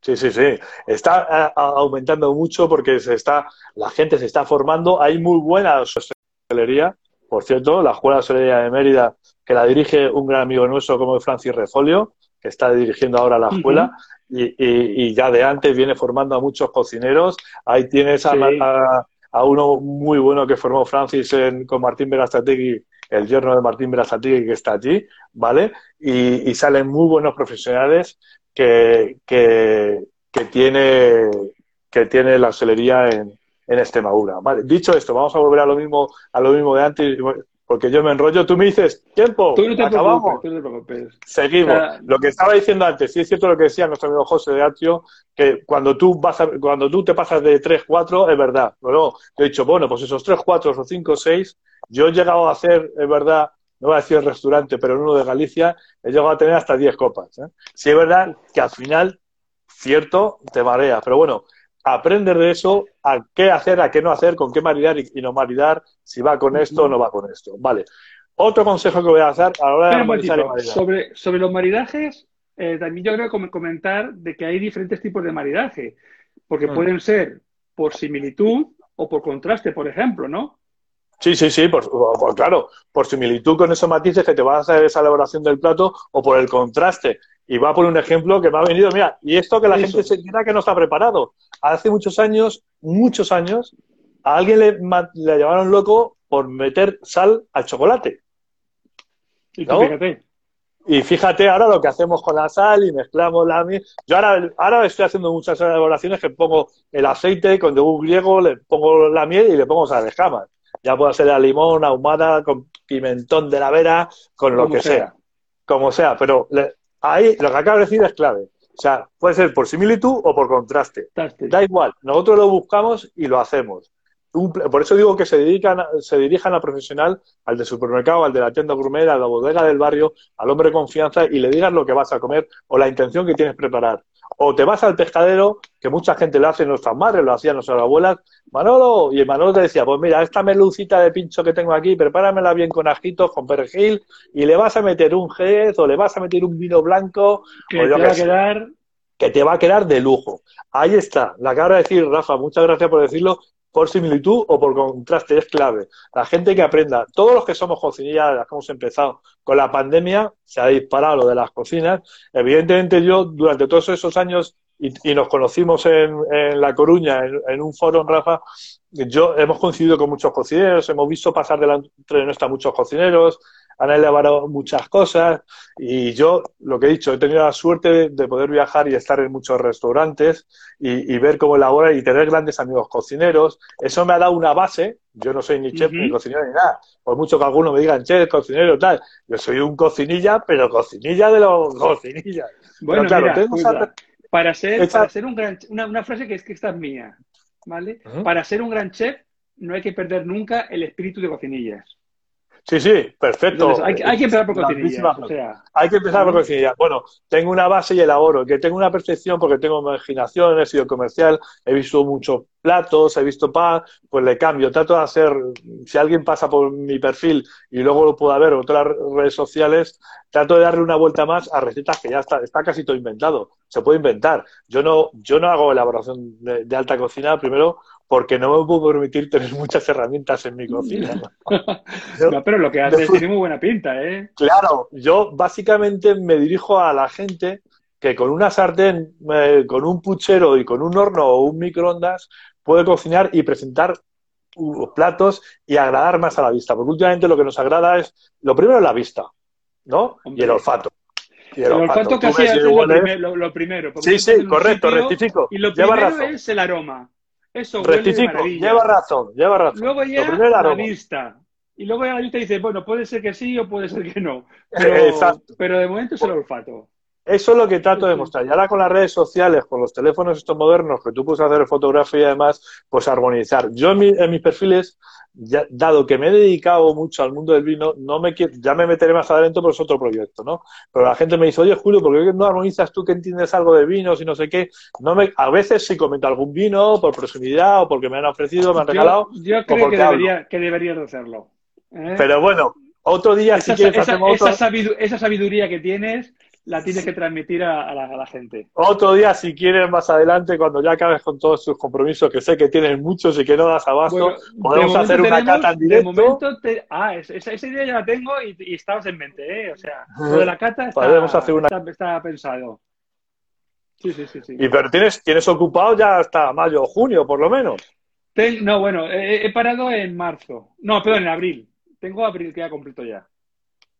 Sí, sí, sí. Está a- aumentando mucho porque se está, la gente se está formando. Hay muy buena hostelería. Por cierto, la Escuela de Hostelería de Mérida, que la dirige un gran amigo nuestro como es Francis Refolio, que está dirigiendo ahora la escuela, y, y- y ya de antes viene formando a muchos cocineros. Ahí tienes a, Sí. a- a uno muy bueno que formó Francis en- con Martín Verazategui, el yerno de Martín Verazategui que está allí, ¿vale? Y, y salen muy buenos profesionales que, que, que tiene, que tiene la hostelería en, en Extremadura. Vale, dicho esto, vamos a volver a lo mismo, a lo mismo de antes, porque yo me enrollo. Tú me dices, tiempo, Tú no te acabamos. preocupes, tú no te preocupes. Seguimos. Lo que estaba diciendo antes, sí es cierto lo que decía nuestro amigo José de Atrio, que cuando tú vas a- cuando tú te pasas de 3, 4, es verdad. Luego te he dicho, bueno, pues esos 3, 4 o 5, 6, yo he llegado a hacer, es verdad, no voy a decir el restaurante, pero en uno de Galicia, he llegado a tener hasta 10 copas. ¿eh? Sí es verdad que al final, cierto, te marea. Pero bueno, aprender de eso, a qué hacer, a qué no hacer, con qué maridar y, y no maridar, si va con esto o no va con esto. Vale. Otro consejo que voy a dar a la hora de y maridar. Sobre, sobre los maridajes, eh, también yo creo que comentar de que hay diferentes tipos de maridaje, porque Mm. pueden ser por similitud o por contraste, por ejemplo, ¿no? Sí, sí, sí, por, por- claro, por similitud con esos matices que te va a hacer esa elaboración del plato o por el contraste. Y va por un ejemplo que me ha venido, mira, y esto que la Eso. gente se dirá que no está preparado. Hace muchos años, muchos años, a alguien le, le llamaron loco por meter sal al chocolate. Y fíjate. Y fíjate ahora lo que hacemos con la sal y mezclamos la miel. Yo ahora, ahora estoy haciendo muchas elaboraciones que pongo el aceite con yogur griego, le pongo la miel y le pongo sal de escamas. Ya puede ser a limón, ahumada, con pimentón de la vera, con lo Como que sea. sea. Como sea, pero le- ahí lo que acabo de decir es clave. O sea, puede ser por similitud o por contraste. Da igual, nosotros lo buscamos y lo hacemos. Por eso digo que se, dedican, se dirijan al profesional, al de supermercado, al de la tienda gourmet, a la bodega del barrio, al hombre de confianza y le digas lo que vas a comer o la intención que tienes preparar. O te vas al pescadero, que mucha gente lo hace, nuestras madres lo hacían nuestras abuelas, Manolo, y Manolo te decía, pues mira, esta melucita de pincho que tengo aquí, prepáramela bien con ajitos, con perejil, y le vas a meter un jez o le vas a meter un vino blanco, que te va a quedar que te va a quedar de lujo. Ahí está, la cara de decir, Rafa, muchas gracias por decirlo, por similitud o por contraste, es clave. La gente que aprenda, todos los que somos cocinillas, que hemos empezado con la pandemia, se ha disparado lo de las cocinas. Evidentemente yo, durante todos esos años, y, nos conocimos en, La Coruña, en, un foro en Rafa, yo hemos coincidido con muchos cocineros, hemos visto pasar delante de nuestra muchos cocineros, han elevado muchas cosas y yo, lo que he dicho, he tenido la suerte de, poder viajar y estar en muchos restaurantes y, ver cómo elaboran y tener grandes amigos cocineros. Eso me ha dado una base. Yo no soy ni chef ni cocinero ni nada. Por mucho que algunos me digan chef, cocinero, tal. Yo soy un cocinilla, pero cocinilla de los cocinillas. Bueno, claro, para ser, para ser un gran una, una frase que es que esta es mía, ¿vale? Para ser un gran chef no hay que perder nunca el espíritu de cocinillas. Sí, sí, perfecto. hay, que empezar por cocinilla. Hay que empezar por cocinilla. Bueno, tengo una base y elaboro, que tengo una percepción porque tengo imaginación, he sido comercial, he visto muchos platos, he visto pan, pues le cambio. Trato de hacer, si alguien pasa por mi perfil y luego lo pueda ver en otras redes sociales, trato de darle una vuelta más a recetas que ya está, está casi todo inventado. Se puede inventar. Yo no, yo no hago elaboración de alta cocina, primero porque no me puedo permitir tener muchas herramientas en mi cocina. ¿no? pero lo que haces tiene muy buena pinta, ¿eh? Claro, yo básicamente me dirijo a la gente que con una sartén, eh, con un puchero y con un horno o un microondas puede cocinar y presentar platos y agradar más a la vista. Porque últimamente lo que nos agrada es, lo primero es la vista, ¿no? Y el olfato. Y el, olfato, casi es lo, primero. Sí, sí, correcto, rectifico. Y lo primero es el aroma. Eso Rectifico, lleva razón, lleva razón. Luego ya la vista. Y luego ya la vista dice, bueno, puede ser que sí o puede ser que no. Pero, pero de momento es el olfato. Eso es lo que trato de mostrar. Y ahora con las redes sociales, con los teléfonos estos modernos, que tú puedes hacer fotografía y además, pues armonizar. Yo en, mis perfiles, dado que me he dedicado mucho al mundo del vino, no me ya me meteré más adentro, pero es otro proyecto, ¿no? Pero la gente me dice, oye, Julio, ¿por qué no armonizas tú que entiendes algo de vinos y no sé qué? No me, a veces sí comento algún vino por proximidad o porque me han ofrecido, me han regalado. Yo, creo que, debería, que deberías hacerlo. ¿eh? Pero bueno, otro día, si quieres, esa sabiduría que tienes la tienes que transmitir a, la, gente. Otro día, si quieres, más adelante, cuando ya acabes con todos tus compromisos, que sé que tienes muchos y que no das abasto, podemos hacer una cata en directo. De momento, ah, esa, idea ya la tengo y, y estabas en mente, ¿eh? O sea, lo de la cata está, hacer una... está, pensado. Sí, sí, sí, sí. Y pero tienes, tienes ocupado ya hasta mayo o junio, por lo menos. no, bueno, he, he, parado en marzo. No, perdón, en abril. Tengo abril que ya completo ya.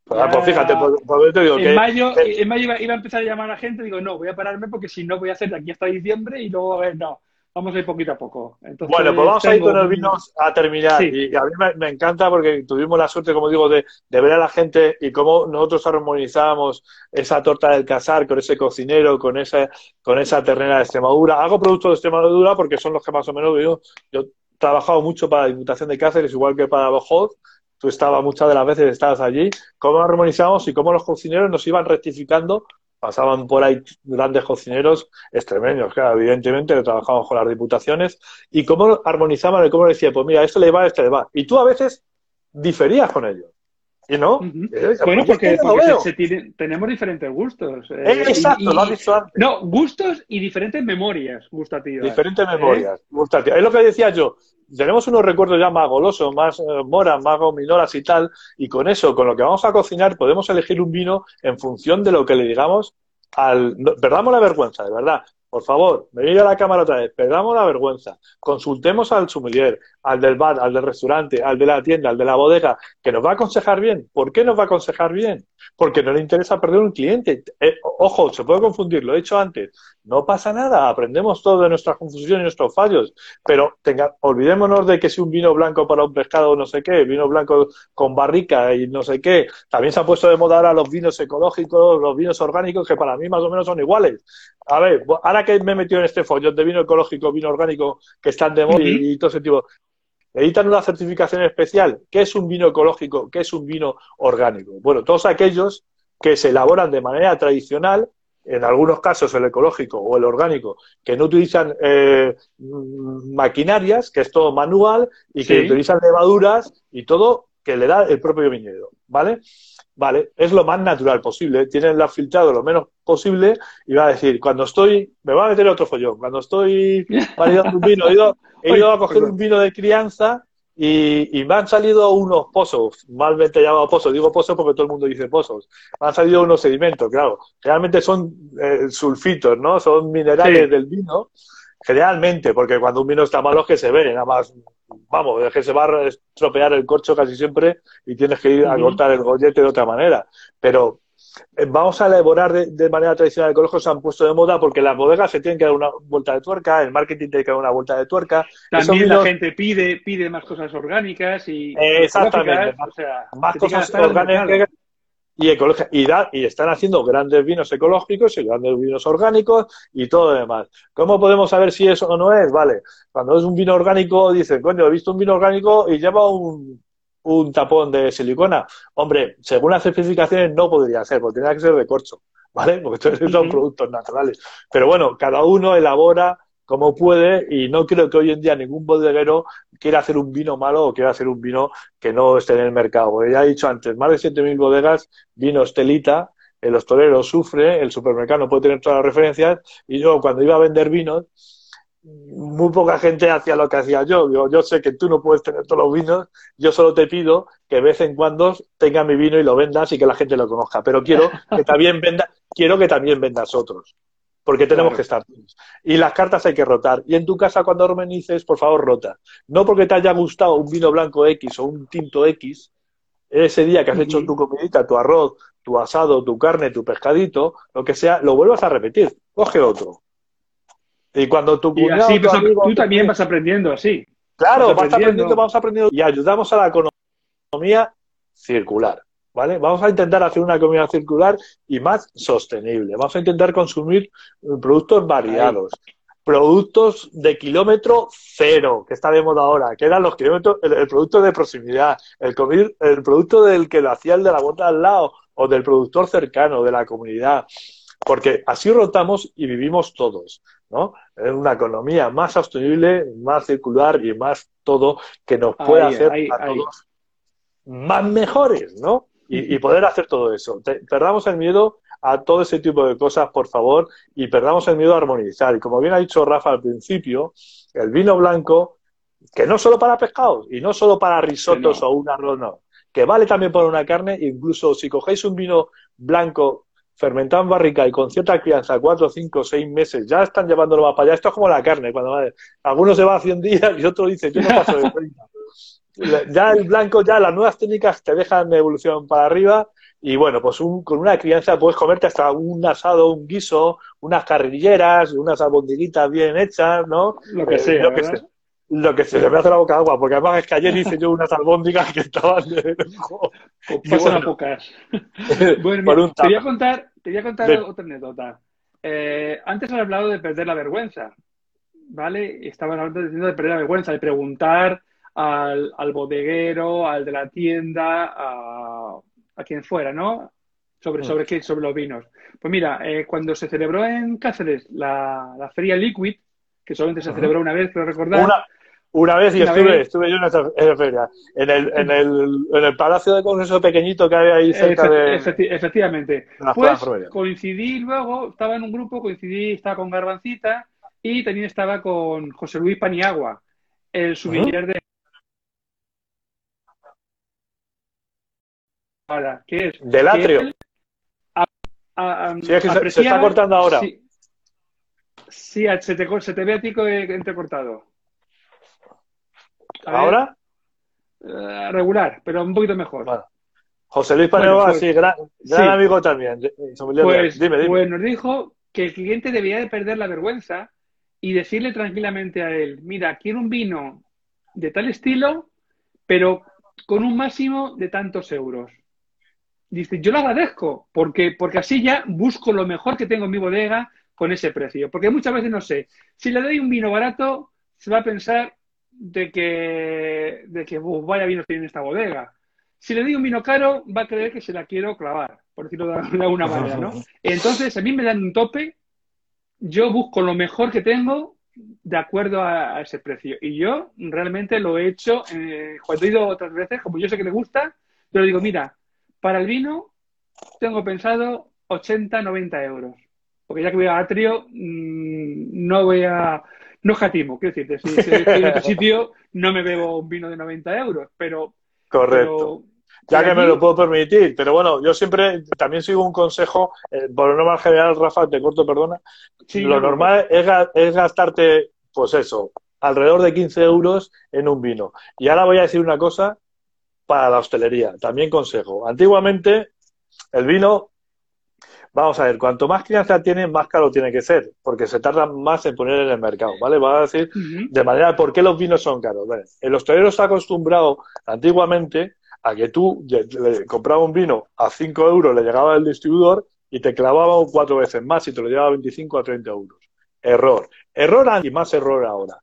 Pues, ah, pues fíjate, pues, pues te digo en que, Mayo, En mayo iba, a empezar a llamar a la gente, digo, no, voy a pararme porque si no voy a hacer de aquí hasta diciembre y luego, a ver, no, vamos a ir poquito a poco. bueno, pues vamos a ir con el vinos a terminar. Y, a mí me, encanta porque tuvimos la suerte, como digo, de, ver a la gente y cómo nosotros armonizábamos esa torta del casar con ese cocinero, con esa, con esa ternera de Extremadura. Hago productos de Extremadura porque son los que más o menos digo, yo he trabajado mucho para la Diputación de Cáceres, igual que para Bojoz, tú estabas muchas de las veces, estabas allí, cómo armonizamos y cómo los cocineros nos iban rectificando. Pasaban por ahí grandes cocineros extremeños, claro, evidentemente, que trabajamos con las diputaciones, y cómo armonizaban y cómo decía, pues mira, esto le va, esto le va. Y tú a veces diferías con ellos. ¿Y no? Eh, bueno, porque, tenemos diferentes gustos. Eh, exacto, lo has dicho antes. No, gustos y diferentes memorias gustativas. Diferentes memorias ¿eh? gustativas. Es lo que decía yo tenemos unos recuerdos ya más golosos, más eh, moras, más gominolas y tal, y con eso, con lo que vamos a cocinar, podemos elegir un vino en función de lo que le digamos al... perdamos la vergüenza, de verdad. Por favor, venid a la cámara otra vez, perdamos la vergüenza, consultemos al sommelier, al del bar, al del restaurante, al de la tienda, al de la bodega, que nos va a aconsejar bien. ¿Por qué nos va a aconsejar bien? Porque no le interesa perder un cliente. Eh, ojo, se puede confundir, lo he dicho antes. No pasa nada, aprendemos todo de nuestras confusiones y nuestros fallos, pero tenga, olvidémonos de que si un vino blanco para un pescado no sé qué, vino blanco con barrica y no sé qué, también se ha puesto de moda ahora los vinos ecológicos, los vinos orgánicos, que para mí más o menos son iguales. A ver, ahora que me he metido en este follón de vino ecológico, vino orgánico, que están de moda y, todo ese tipo, necesitan una certificación especial. ¿Qué es un vino ecológico? ¿Qué es un vino orgánico? Bueno, todos aquellos que se elaboran de manera tradicional en algunos casos el ecológico o el orgánico, que no utilizan eh, maquinarias, que es todo manual, y que utilizan levaduras y todo que le da el propio viñedo, ¿vale? Vale, es lo más natural posible, tienen la filtrado lo menos posible y va a decir, cuando estoy, me va a meter otro follón, cuando estoy validando un vino, he ido, he ido a coger un vino de crianza y, me han salido unos pozos, malmente llamados pozos, digo pozos porque todo el mundo dice pozos, me han salido unos sedimentos, claro, realmente son eh, sulfitos, ¿no? Son minerales del vino, generalmente, porque cuando un vino está malo es que se ve, nada más, vamos, es que se va a estropear el corcho casi siempre y tienes que ir a cortar el gollete de otra manera, pero eh, vamos a elaborar de, manera tradicional el ecológico se han puesto de moda porque las bodegas se tienen que dar una vuelta de tuerca, el marketing tiene que dar una vuelta de tuerca. También la gente pide, pide más cosas orgánicas y exactamente, más, cosas orgánicas y y, y están haciendo grandes vinos ecológicos y grandes vinos orgánicos y todo lo demás. ¿Cómo podemos saber si eso o no es? Vale, cuando es un vino orgánico dicen, coño, he visto un vino orgánico y lleva un un tapón de silicona. Hombre, según las especificaciones no podría ser, porque tendría que ser de corcho, ¿vale? Porque estos son productos naturales. Pero bueno, cada uno elabora como puede y no creo que hoy en día ningún bodeguero quiera hacer un vino malo o quiera hacer un vino que no esté en el mercado. ya he dicho antes, más de 7.000 bodegas, vino estelita, el hostelero sufre, el supermercado no puede tener todas las referencias y yo cuando iba a vender vinos muy poca gente hacía lo que hacía yo. yo sé que tú no puedes tener todos los vinos, yo solo te pido que de vez en cuando tenga mi vino y lo vendas y que la gente lo conozca. Pero quiero que también venda, quiero que también vendas otros. Porque tenemos que estar Y las cartas hay que rotar. Y en tu casa, cuando organices, por favor, rota. No porque te haya gustado un vino blanco X o un tinto X, ese día que has hecho tu comidita, tu arroz, tu asado, tu carne, tu pescadito, lo que sea, lo vuelvas a repetir. Coge otro y cuando tu cuñado, tú también vas aprendiendo así. Claro, vas aprendiendo. vamos aprendiendo y ayudamos a la economía circular. ¿Vale? Vamos a intentar hacer una economía circular y más sostenible. Vamos a intentar consumir productos variados. Productos de kilómetro cero, que está de moda ahora, que eran los kilómetros, el, producto de proximidad, el, el producto del que lo hacía el de la bota al lado, o del productor cercano, de la comunidad. Porque así rotamos y vivimos todos. ¿no? Es una economía más sostenible, más circular y más todo que nos puede hacer a todos más mejores, ¿no? Y, poder hacer todo eso. perdamos el miedo a todo ese tipo de cosas, por favor, y perdamos el miedo a armonizar. Y como bien ha dicho Rafa al principio, el vino blanco, que no solo para pescados y no solo para risotos o un arroz, no, que vale también para una carne, incluso si cogéis un vino blanco fermentado en barrica y con cierta crianza, cuatro, cinco, seis meses, ya están llevándolo más para allá. Esto es como la carne, cuando algunos se va a 100 días y otro dice, yo no paso de 30. Ya el blanco, ya las nuevas técnicas te dejan de evolución para arriba y bueno, pues con una crianza puedes comerte hasta un asado, un guiso, unas carrilleras, unas albondiguitas bien hechas, ¿no? Lo que eh, sea, lo que sea lo que se me hace la boca agua, porque además es que ayer hice yo unas albóndigas que estaban de Pasan pocas. bueno, te voy a contar, te voy a contar otra anécdota. Eh, antes has hablado de perder la vergüenza, ¿vale? Estaban hablando de perder la vergüenza, de preguntar al, al bodeguero, al de la tienda, a, a quien fuera, ¿no? Sobre, mm. sobre qué, sobre los vinos. Pues mira, eh, cuando se celebró en Cáceres la, la feria Liquid, que solamente se celebró una vez, pero recordar. Una vez y estuve, estuve yo en esa, feria, en el, en, el, en el Palacio de Congreso pequeñito que había ahí cerca de... efectivamente. Pues coincidí luego, estaba en un grupo, coincidí, estaba con Garbancita y también estaba con José Luis Paniagua, el sumiller de... Ahora, ¿qué es? Del atrio. sí, es que se, está cortando ahora. Sí, se, te, se te ve a ti entrecortado. ¿Ahora? Eh, regular, pero un poquito mejor. José Luis Paneva, pues, sí, gran, amigo también. Pues, dime, dime. pues nos dijo que el cliente debía de perder la vergüenza y decirle tranquilamente a él, mira, quiero un vino de tal estilo, pero con un máximo de tantos euros. Dice, yo lo agradezco, porque, porque así ya busco lo mejor que tengo en mi bodega con ese precio. Porque muchas veces no sé, si le doy un vino barato, se va a pensar de que, de que vaya vino tiene esta bodega. Si le doy un vino caro, va a creer que se la quiero clavar, por decirlo de alguna manera, ¿no? Entonces, a mí me dan un tope, yo busco lo mejor que tengo de acuerdo a, ese precio. Y yo realmente lo he hecho, eh, cuando he ido otras veces, como yo sé que le gusta, yo le digo, mira, para el vino tengo pensado 80, 90 euros. Porque ya que voy a Atrio, mm, no voy a no jatimo, quiero decirte, si, estoy en otro sitio no me bebo un vino de 90 euros, pero... Correcto. ya que me lo puedo permitir, pero bueno, yo siempre también sigo un consejo, eh, por lo normal general, Rafa, te corto, perdona, lo normal es, es gastarte, pues eso, alrededor de 15 euros en un vino. Y ahora voy a decir una cosa para la hostelería, también consejo. Antiguamente el vino Vamos a ver, cuanto más crianza tiene, más caro tiene que ser, porque se tarda más en poner en el mercado, ¿vale? Va a decir de manera, ¿por qué los vinos son caros? el hostelero está acostumbrado antiguamente a que tú le, comprabas un vino a 5 euros, le llegaba el distribuidor y te clavaba cuatro veces más y te lo llevaba a 25 a 30 euros. Error. Error y más error ahora.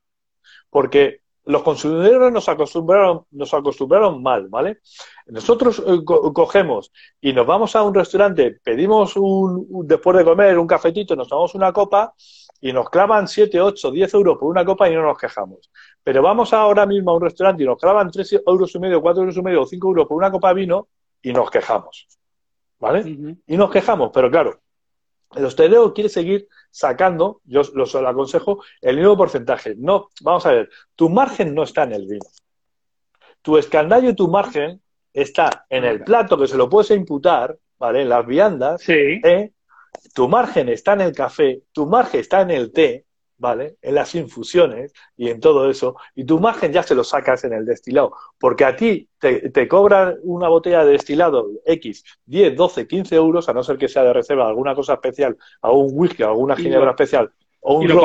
Porque los consumidores nos acostumbraron, nos acostumbraron mal, ¿vale? Nosotros eh, cogemos y nos vamos a un restaurante, pedimos un, después de comer un cafetito, nos tomamos una copa y nos clavan 7, 8, 10 euros por una copa y no nos quejamos. Pero vamos ahora mismo a un restaurante y nos clavan 3 euros y medio, 4 euros y medio o 5 euros por una copa de vino y nos quejamos. ¿Vale? Y nos quejamos, pero claro, el hostelero quiere seguir sacando, yo los aconsejo, el mismo porcentaje. No, vamos a ver, tu margen no está en el vino. Tu escandallo y tu margen está en el plato que se lo puedes imputar, ¿vale? En las viandas. Sí. ¿eh? Tu margen está en el café, tu margen está en el té, ¿vale? En las infusiones y en todo eso, y tu margen ya se lo sacas en el destilado, porque a ti te, cobran una botella de destilado X 10, 12, 15 euros, a no ser que sea de reserva alguna cosa especial, a un whisky, alguna ginebra especial, o un y lo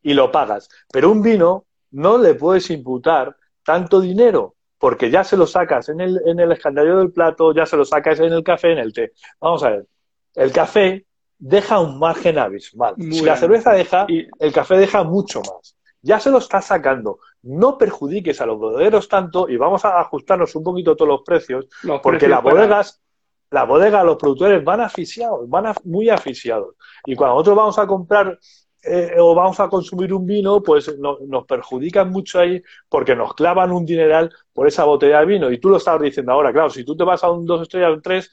y lo pagas. Pero un vino no le puedes imputar tanto dinero, porque ya se lo sacas en el, en el escandallo del plato, ya se lo sacas en el café, en el té. Vamos a ver, el café deja un margen abismal. si la cerveza deja, el café deja mucho más. Ya se lo está sacando. No perjudiques a los bodegueros tanto y vamos a ajustarnos un poquito todos los precios, porque las bodegas, la bodega, los productores van asfixiados, van muy asfixiados. Y cuando nosotros vamos a comprar eh, o vamos a consumir un vino, pues nos perjudican mucho ahí porque nos clavan un dineral por esa botella de vino. Y tú lo estabas diciendo ahora, claro, si tú te vas a un dos estrellas, un tres,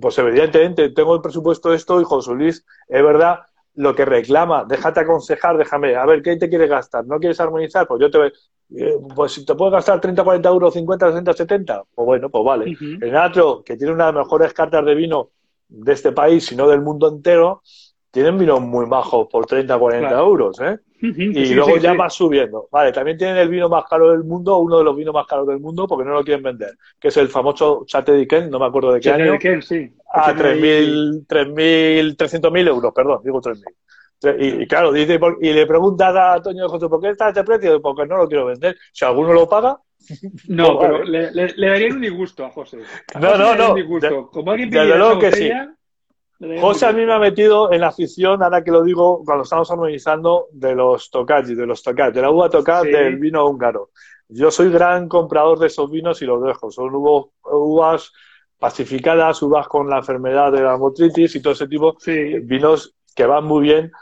pues evidentemente tengo el presupuesto de esto y José Luis, es verdad, lo que reclama, déjate aconsejar, déjame, a ver, ¿qué te quieres gastar? ¿No quieres armonizar? Pues yo te eh, pues si te puedes gastar 30, 40 euros, 50, 60, 70, pues bueno, pues vale. El Natro, que tiene una de las mejores cartas de vino de este país, y no del mundo entero, tienen vinos muy bajos por 30, 40 euros, ¿eh? Y luego ya va subiendo. Vale, también tienen el vino más caro del mundo, uno de los vinos más caros del mundo, porque no lo quieren vender, que es el famoso Chate de no me acuerdo de qué año. De sí. A 3.300.000 euros, perdón, digo 3.000. Y, y, claro, dice, y le preguntas a Toño José, ¿por qué está este precio? Porque no lo quiero vender. Si alguno lo paga. No, pues pero le, le, daría un disgusto a José. no, no, no. Como alguien pide que sí. José a mí me ha metido en la afición, ahora que lo digo, cuando estamos armonizando, de los tocaji, de los tocaji, de la uva tocada del vino húngaro. Yo soy gran comprador de esos vinos y los dejo. Son uvas pacificadas, uvas con la enfermedad de la motritis y todo ese tipo de vinos que van muy bien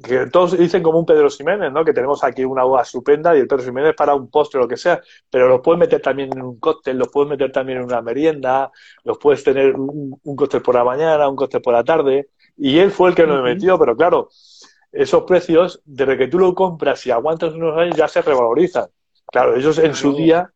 que todos dicen como un Pedro Ximénez, ¿no? Que tenemos aquí una uva estupenda y el Pedro Ximénez para un postre o lo que sea, pero los puedes meter también en un cóctel, los puedes meter también en una merienda, los puedes tener un, cóctel por la mañana, un cóctel por la tarde, y él fue el que lo metió, pero claro, esos precios, desde que tú lo compras y aguantas unos años, ya se revalorizan. Claro, ellos en su día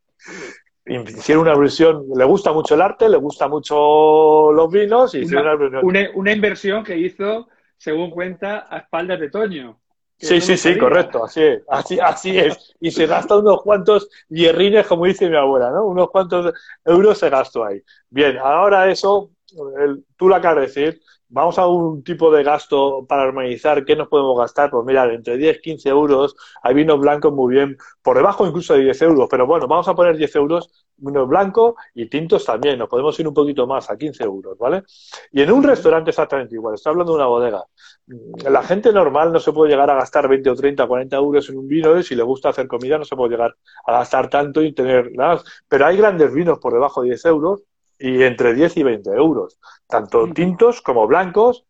hicieron una versión, le gusta mucho el arte, le gusta mucho los vinos y hicieron una, una, una inversión que hizo según cuenta, a espaldas de Toño. Sí, sí, sí, correcto, así es, así, así es. Y se gasta unos cuantos hierrines, como dice mi abuela, ¿no? Unos cuantos euros se gastó ahí. Bien, ahora eso, tú lo acabas de decir, vamos a un tipo de gasto para armonizar, ¿qué nos podemos gastar? Pues mira, entre 10, 15 euros, hay vinos blancos muy bien, por debajo incluso de 10 euros, pero bueno, vamos a poner 10 euros, vinos blancos y tintos también, nos podemos ir un poquito más, a 15 euros, ¿vale? Y en un restaurante exactamente igual, estoy hablando de una bodega. La gente normal no se puede llegar a gastar 20 o 30, 40 euros en un vino, y si le gusta hacer comida no se puede llegar a gastar tanto y tener nada. Pero hay grandes vinos por debajo de 10 euros y entre 10 y 20 euros, tanto tintos como blancos.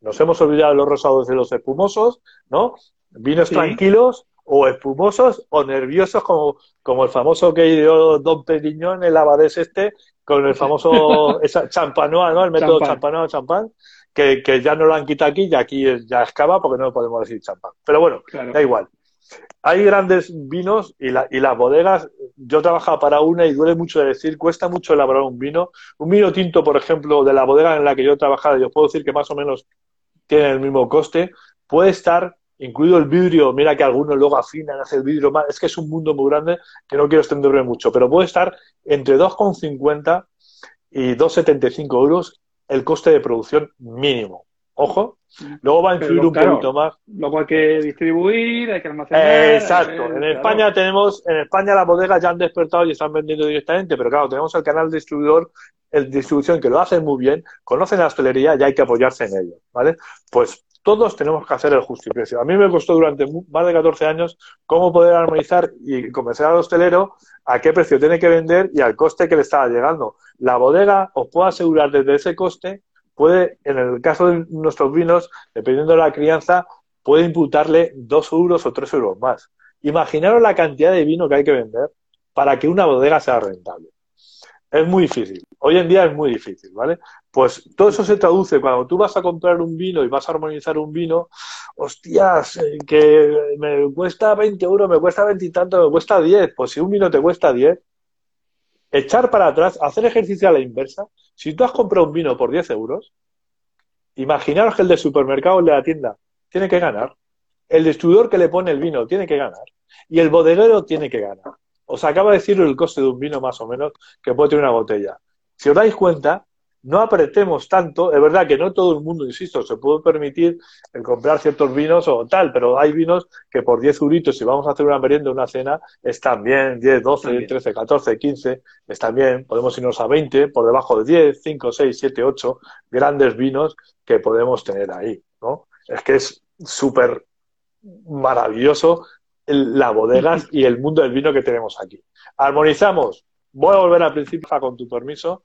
Nos hemos olvidado de los rosados y los espumosos, ¿no? Vinos tranquilos o espumosos o nerviosos como, como el famoso que dio Don Periñón, el abadés este, con el famoso esa, champanoa, ¿no? El método champanoa, champán, que, que, ya no lo han quitado aquí y aquí ya escapa porque no podemos decir champán. Pero bueno, da igual hay grandes vinos y, las bodegas, yo trabajaba para una y duele mucho de decir, cuesta mucho elaborar un vino. Un vino tinto, por ejemplo, de la bodega en la que yo trabajaba, yo puedo decir que más o menos tiene el mismo coste, puede estar incluido el vidrio, mira que algunos luego afinan, hacen el vidrio más, es que es un mundo muy grande que no quiero extenderme mucho, pero puede estar entre 2,50 y 2,75 euros el coste de producción mínimo. Ojo, luego va a influir un poquito más. Luego hay que distribuir, hay que almacenar. exacto. en España tenemos, en España las bodegas ya han despertado y están vendiendo directamente, pero claro, tenemos el canal distribuidor, el distribución que lo hacen muy bien, conocen la hostelería y hay que apoyarse en ello, ¿vale? Pues todos tenemos que hacer el justo precio. A mí me costó durante más de 14 años cómo poder armonizar y convencer al hostelero a qué precio tiene que vender y al coste que le estaba llegando. La bodega os puedo asegurar desde ese coste puede, en el caso de nuestros vinos, dependiendo de la crianza, puede imputarle dos euros o tres euros más. Imaginaros la cantidad de vino que hay que vender para que una bodega sea rentable. Es muy difícil. Hoy en día es muy difícil, ¿vale? Pues todo eso se traduce cuando tú vas a comprar un vino y vas a armonizar un vino, hostias, eh, que me cuesta 20 euros, me cuesta 20 y tanto, me cuesta 10. Pues si un vino te cuesta 10, echar para atrás, hacer ejercicio a la inversa. Si tú has comprado un vino por 10 euros, imaginaros que el de supermercado, el de la tienda, tiene que ganar. El distribuidor que le pone el vino tiene que ganar. Y el bodeguero tiene que ganar. Os acaba de decir el coste de un vino más o menos que puede tener una botella. Si os dais cuenta, no apretemos tanto. Es verdad que no todo el mundo, insisto, se puede permitir el comprar ciertos vinos o tal, pero hay vinos que por 10 euritos, si vamos a hacer una merienda, una cena, están bien, 10, 12, 13, 14, 15, están bien. Podemos irnos a 20, por debajo de 10, 5, 6, 7, 8, grandes vinos que podemos tener ahí, ¿no? Es que es súper maravilloso las bodegas y el mundo del vino que tenemos aquí. Armonizamos. Voy a volver al principio, con tu permiso.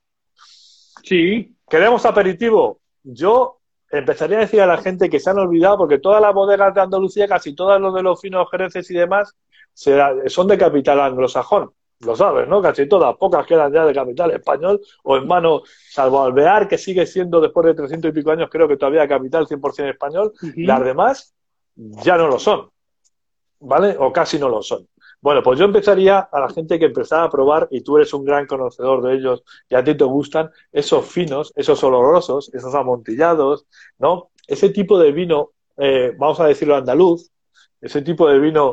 Sí. ¿Queremos aperitivo? Yo empezaría a decir a la gente que se han olvidado, porque todas las bodegas de Andalucía, casi todas los de los finos jereces y demás, son de capital anglosajón. Lo sabes, ¿no? Casi todas, pocas quedan ya de capital español o en mano, salvo Alvear, que sigue siendo después de 300 y pico años, creo que todavía capital 100% español. Las demás ya no lo son, ¿vale? O casi no lo son. Bueno, pues yo empezaría a la gente que empezara a probar, y tú eres un gran conocedor de ellos y a ti te gustan, esos finos, esos olorosos, esos amontillados, ¿no? Ese tipo de vino, eh, vamos a decirlo andaluz, ese tipo de vino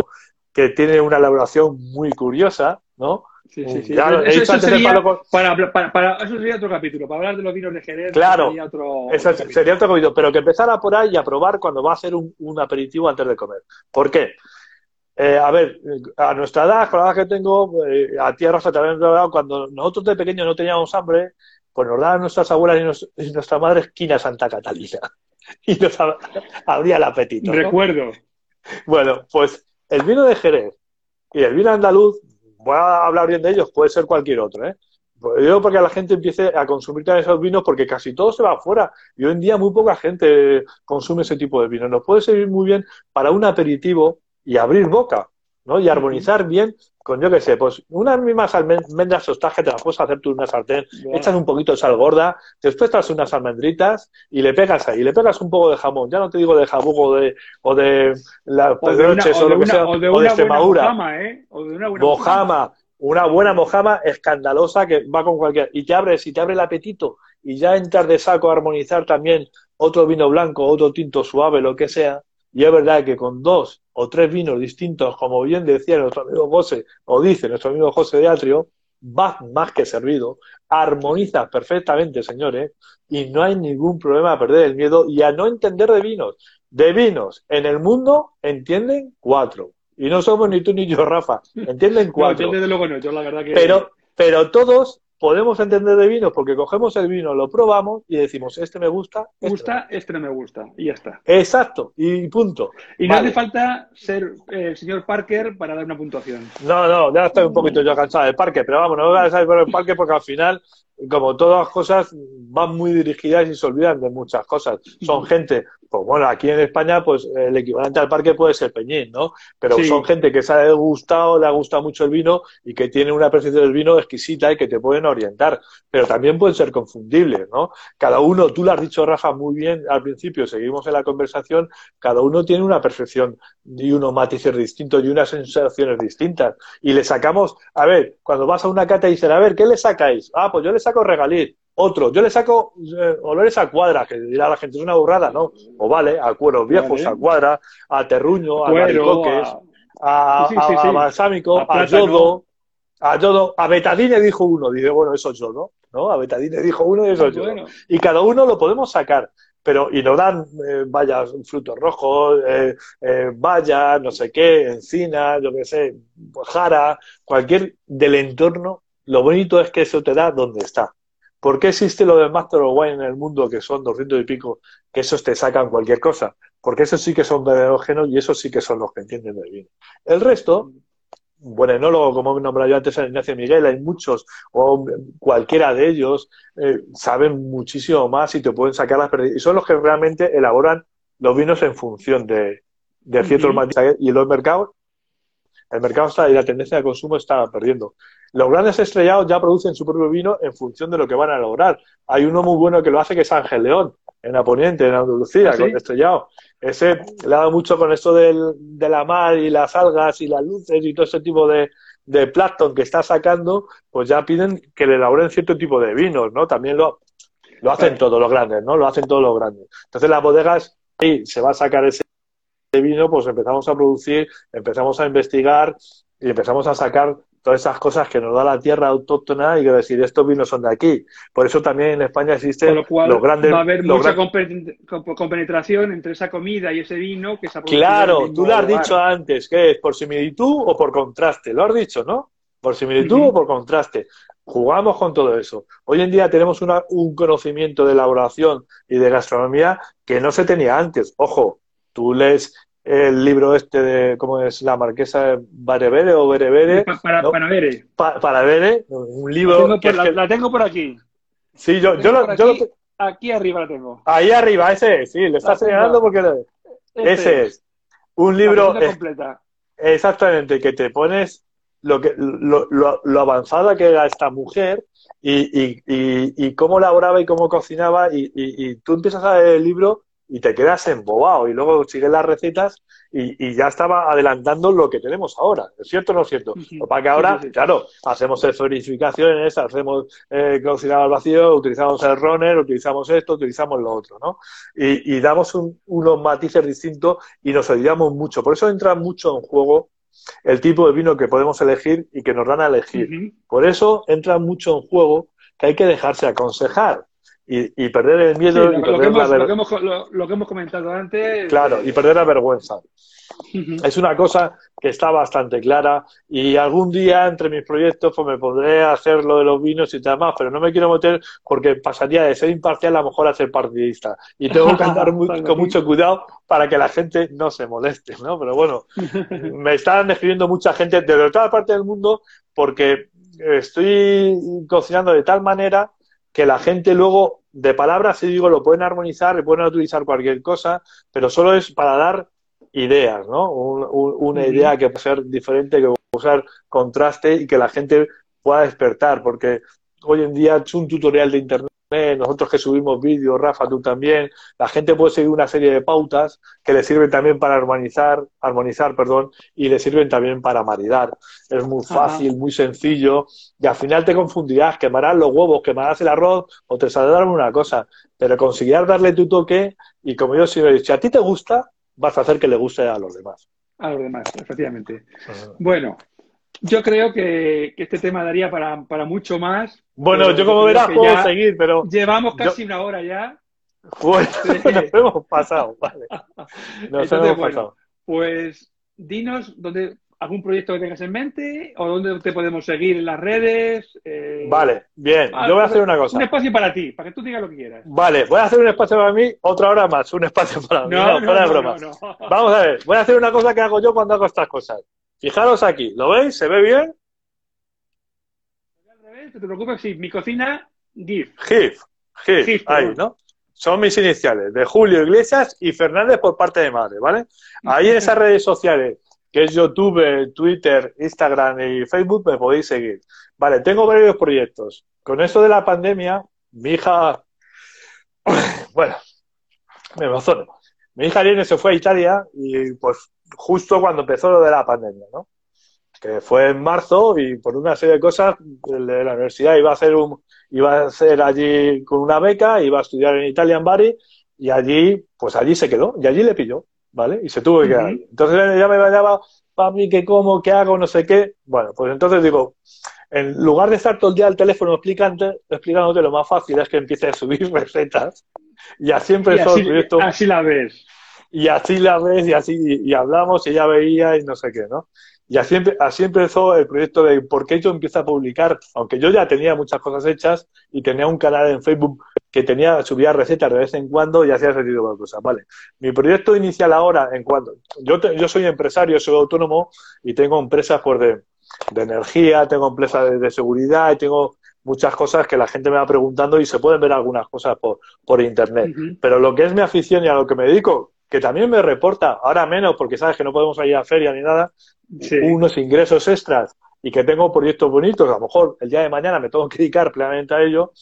que tiene una elaboración muy curiosa, ¿no? Sí, sí, sí. eso, sería, para, para, eso sería otro capítulo, para hablar de los vinos de Jerez. Claro, sería otro, eso sería otro capítulo, pero que empezara por ahí y a probar cuando va a hacer un, un aperitivo antes de comer. ¿Por qué? Eh, a ver, a nuestra edad, con la edad que tengo, eh, a ti, Rosa, también cuando nosotros de pequeños no teníamos hambre, pues nos daban nuestras abuelas y, nuestra madre esquina Santa Catalina. Y nos abría el apetito. Recuerdo. Bueno, pues el vino de Jerez y el vino andaluz, voy a hablar bien de ellos, puede ser cualquier otro, ¿eh? Pues yo porque la gente empiece a consumir también esos vinos porque casi todo se va afuera y hoy en día muy poca gente consume ese tipo de vino. Nos puede servir muy bien para un aperitivo y abrir boca, ¿no? Y armonizar bien con, yo qué sé, pues unas mismas almendras tostadas que te las puedes hacer tú en una sartén, echas un poquito de sal gorda, después traes unas almendritas y le pegas ahí, le pegas un poco de jamón, ya no te digo de jabugo o de, o de la o, lo que sea, o de, una Mojama, ¿eh? O de una buena mojama, una buena mojama escandalosa que va con cualquier, y te abre, si te abre el apetito y ya entras de saco a armonizar también otro vino blanco, otro tinto suave, lo que sea, Y es verdad que con dos o tres vinos distintos, como bien decía nuestro amigo José, o dice nuestro amigo José de Atrio, vas más que servido, armonizas perfectamente, señores, y no hay ningún problema a perder el miedo y a no entender de vinos. De vinos en el mundo entienden cuatro. Y no somos ni tú ni yo, Rafa. Entienden cuatro. No, luego no, yo la verdad que... Pero, pero todos podemos entender de vinos porque cogemos el vino, lo probamos y decimos, este me gusta. Este gusta, este no me gusta. Y ya está. Exacto, y punto. Y no hace falta ser eh, el señor Parker para dar una puntuación. No, no, ya estoy un poquito yo cansado de Parker, pero vamos, no voy a saber por el Parker porque al final como todas las cosas, van muy dirigidas y se olvidan de muchas cosas. Son gente, pues bueno, aquí en España, pues el equivalente al parque puede ser Peñín, ¿no? Pero son gente que se ha gustado, le ha gustado mucho el vino y que tiene una percepción del vino exquisita y que te pueden orientar. Pero también pueden ser confundibles, ¿no? Cada uno, tú lo has dicho, Rafa, muy bien al principio, seguimos en la conversación, cada uno tiene una percepción y unos matices distintos y unas sensaciones distintas. Y le sacamos, a ver, cuando vas a una cata y dicen, a ver, ¿qué le sacáis? Ah, pues yo le saco regalit. Otro, yo le saco eh, olores a cuadra, que dirá la gente, es una burrada, ¿no? O vale, a cueros viejos, a cuadra, a terruño, a maricoques, a, a, balsámico, a, yodo, a yodo, a betadine dijo uno, dice, bueno, eso es yodo, ¿no? A betadine dijo uno y eso es yodo. Y cada uno lo podemos sacar pero y nos dan eh, vallas, frutos rojos, eh, eh, no sé qué, encina, yo qué sé, jara, cualquier del entorno lo bonito es que eso te da donde está. ¿Por qué existe lo del Master of Wine en el mundo, que son 200 y pico, que esos te sacan cualquier cosa? Porque esos sí que son verdaderos y esos sí que son los que entienden de vino. El resto, bueno, enólogo, como he nombrado yo antes a Ignacio Miguel, hay muchos, o cualquiera de ellos, eh, saben muchísimo más y te pueden sacar las perdidas. Y son los que realmente elaboran los vinos en función de, de ciertos matices. Y los mercados el mercado está y la tendencia de consumo está perdiendo. Los grandes estrellados ya producen su propio vino en función de lo que van a lograr. Hay uno muy bueno que lo hace que es Ángel León, en la Poniente, en Andalucía, ¿Ah, con estrellado. Ese le ha dado mucho con esto del, de la mar y las algas y las luces y todo ese tipo de, de plancton que está sacando, pues ya piden que le elaboren cierto tipo de vinos, ¿no? También lo, lo hacen todos los grandes, ¿no? Lo hacen todos los grandes. Entonces las bodegas, ahí se va a sacar ese vino, pues empezamos a producir, empezamos a investigar y empezamos a sacar todas esas cosas que nos da la tierra autóctona y que decir, estos vinos son de aquí. Por eso también en España existen lo cual, los grandes... Va a haber mucha compenetración entre esa comida y ese vino que se Claro, tú lo has dicho antes, ¿qué es? ¿Por similitud o por contraste? Lo has dicho, ¿no? ¿Por similitud o por contraste? Jugamos con todo eso. Hoy en día tenemos un conocimiento de elaboración y de gastronomía que no se tenía antes. Ojo, Tú lees el libro este de, ¿cómo es? La marquesa Barevere o Berebere. Para, para, Bere. para Bere, un libro. la, tengo por aquí. Sí, yo, yo, lo, aquí, arriba la tengo. Ahí arriba, ese es, sí, le está señalando porque este ese es. Un libro. completa. Exactamente, que te pones lo, que, lo, lo, avanzada que era esta mujer y, y, y, y cómo laboraba y cómo cocinaba y, y, tú empiezas a leer el libro y te quedas embobado y luego sigues las recetas y, ya estaba adelantando lo que tenemos ahora. ¿Es cierto o no es cierto? Para que ahora, claro, hacemos verificaciones, hacemos eh, cocinado al vacío, utilizamos el runner, utilizamos esto, utilizamos lo otro, ¿no? Y, damos unos matices distintos y nos ayudamos mucho. Por eso entra mucho en juego el tipo de vino que podemos elegir y que nos dan a elegir. Por eso entra mucho en juego que hay que dejarse aconsejar y, perder el miedo y perder la vergüenza. Lo, que hemos comentado antes. Claro, y perder la vergüenza. Es una cosa que está bastante clara y algún día entre mis proyectos pues me podré hacer lo de los vinos y demás, pero no me quiero meter porque pasaría de ser imparcial a lo mejor a ser partidista y tengo que andar con mucho cuidado para que la gente no se moleste, ¿no? Pero bueno, me están escribiendo mucha gente de toda parte del mundo porque estoy cocinando de tal manera que la gente luego de palabras, si digo, lo pueden armonizar, y pueden utilizar cualquier cosa, pero solo es para dar ideas, ¿no? una idea que puede ser diferente, que puede usar contraste y que la gente pueda despertar, porque hoy en día es un tutorial de internet nosotros que subimos vídeos, Rafa, tú también, la gente puede seguir una serie de pautas que le sirven también para armonizar, armonizar, perdón, y le sirven también para maridar. Es muy fácil, muy sencillo, y al final te confundirás, quemarás los huevos, quemarás el arroz, o te saldrá una cosa, pero conseguirás darle tu toque, y como yo siempre he dicho, a ti te gusta, vas a hacer que le guste a los demás. A los demás, efectivamente. Bueno, yo creo que, este tema daría para, mucho más. Bueno, yo como verás puedo seguir, pero... Llevamos casi una hora ya. Bueno, nos hemos pasado, vale. Nos hemos pasado. Pues dinos dónde, algún proyecto que tengas en mente o dónde te podemos seguir en las redes. Eh, vale, bien. yo voy a hacer una cosa. Un espacio para ti, para que tú digas lo que quieras. Vale, voy a hacer un espacio para mí, otra hora más, un espacio para mí. No, no, fuera de bromas. Vamos a ver, voy a hacer una cosa que hago yo cuando hago estas cosas. Fijaros aquí, ¿lo veis? ¿Se ve bien? Al revés, no te preocupes, sí, mi cocina, GIF. GIF, GIF, ahí, ¿no? Son mis iniciales, de Julio Iglesias y Fernández por parte de madre, ¿vale? Ahí en esas redes sociales que es YouTube, Twitter, Instagram y Facebook, me podéis seguir. Vale, tengo varios proyectos. Con esto de la pandemia, mi hija, bueno, me emociono. Mi hija Irene se fue a Italia y pues justo cuando empezó lo de la pandemia, ¿no? Que fue en marzo y por una serie de cosas de la universidad iba a hacer un, iba a hacer allí con una beca, iba a estudiar en Italia en Bari y allí, pues allí se quedó y allí le pilló. ¿vale? Y se tuvo que quedar Entonces ya me vayaba, papi, ¿qué como? ¿Qué hago? No sé qué. Bueno, pues entonces digo, en lugar de estar todo el día al teléfono explicándote, explicándote lo más fácil es que empieces a subir recetas. Y así empezó el proyecto. Así la ves. Y así la ves y así y, hablamos y ella veía y no sé qué, ¿no? Y así, así empezó el proyecto de por qué yo empiezo a publicar, aunque yo ya tenía muchas cosas hechas y tenía un canal en Facebook que tenía, subía recetas de vez en cuando y hacía ese tipo de cosas, ¿vale? Mi proyecto inicial ahora, en cuanto, yo, yo soy empresario, soy autónomo y tengo empresas por de, energía, tengo empresas de, seguridad y tengo muchas cosas que la gente me va preguntando y se pueden ver algunas cosas por, por internet. Pero lo que es mi afición y a lo que me dedico, que también me reporta, ahora menos porque sabes que no podemos ir a feria ni nada, unos ingresos extras y que tengo proyectos bonitos, a lo mejor el día de mañana me tengo que dedicar plenamente a ello,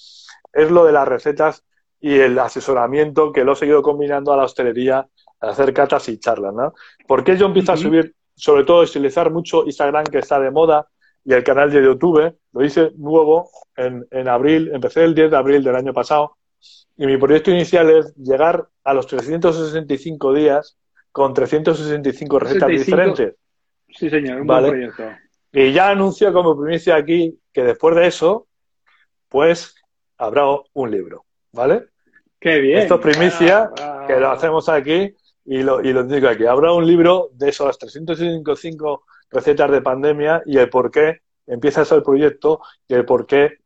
es lo de las recetas y el asesoramiento que lo he seguido combinando a la hostelería, a hacer catas y charlas, ¿no? Porque yo empiezo a subir, sobre todo, a utilizar mucho Instagram, que está de moda, y el canal de YouTube, lo hice nuevo en, en abril, empecé el 10 de abril del año pasado, y mi proyecto inicial es llegar a los 365 días con 365 recetas diferentes. Sí, señor, un buen proyecto. Y ya anuncio como primicia aquí que después de eso, pues habrá un libro, ¿vale? Qué bien. Esto es primicia, que lo hacemos aquí y lo, y lo digo aquí. Habrá un libro de esos 355 recetas de pandemia y el por qué empieza ese proyecto y el por qué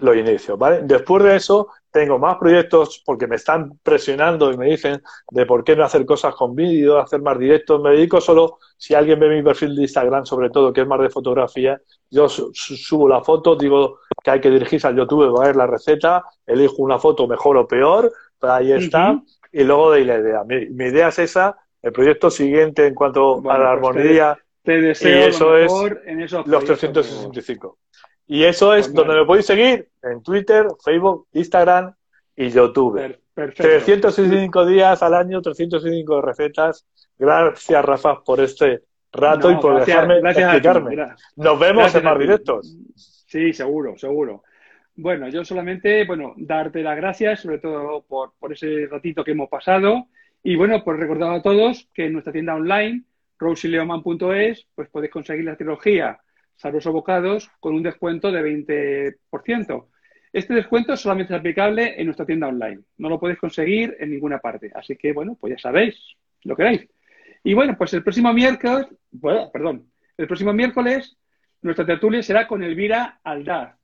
lo inicio, ¿vale? Después de eso, tengo más proyectos porque me están presionando y me dicen de por qué no hacer cosas con vídeo, hacer más directos. Me dedico solo, si alguien ve mi perfil de Instagram, sobre todo, que es más de fotografía, yo subo la foto, digo que hay que dirigirse al YouTube a ver la receta, elijo una foto mejor o peor, pero ahí está, y luego doy la idea. Mi, idea es esa, el proyecto siguiente en cuanto a la pues armonía. Te, deseo eso es en esos los 365. Y eso es pues donde me podéis seguir en Twitter, Facebook, Instagram y YouTube. Perfecto. 365 días al año, 365 recetas. Gracias, Rafa, por este rato y por dejarme explicarme. Nos vemos en más directos. Sí, seguro, seguro. Bueno, yo solamente, bueno, darte las gracias, sobre todo por, por ese ratito que hemos pasado. Y bueno, pues recordar a todos que en nuestra tienda online, roseleoman.es, pues podéis conseguir la trilogía sabrosos bocados con un descuento de 20%. Este descuento solamente es aplicable en nuestra tienda online. No lo podéis conseguir en ninguna parte. Así que, bueno, pues ya sabéis, lo queréis. Y bueno, pues el próximo miércoles, bueno, perdón, el próximo miércoles nuestra tertulia será con Elvira Aldaz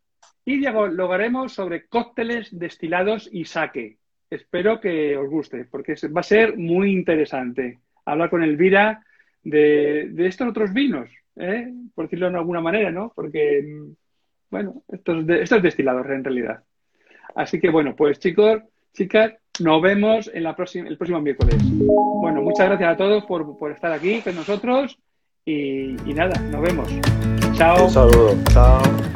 y dialogaremos sobre cócteles destilados y saque. Espero que os guste, porque va a ser muy interesante hablar con Elvira de, de estos otros vinos, ¿eh? por decirlo de alguna manera, ¿no? Porque, mm, bueno, esto es, de, esto destilador en realidad. Así que, bueno, pues chicos, chicas, nos vemos en la próxima, el próximo miércoles. Bueno, muchas gracias a todos por, por estar aquí con nosotros y, y nada, nos vemos. Chao. Un saludo. Chao.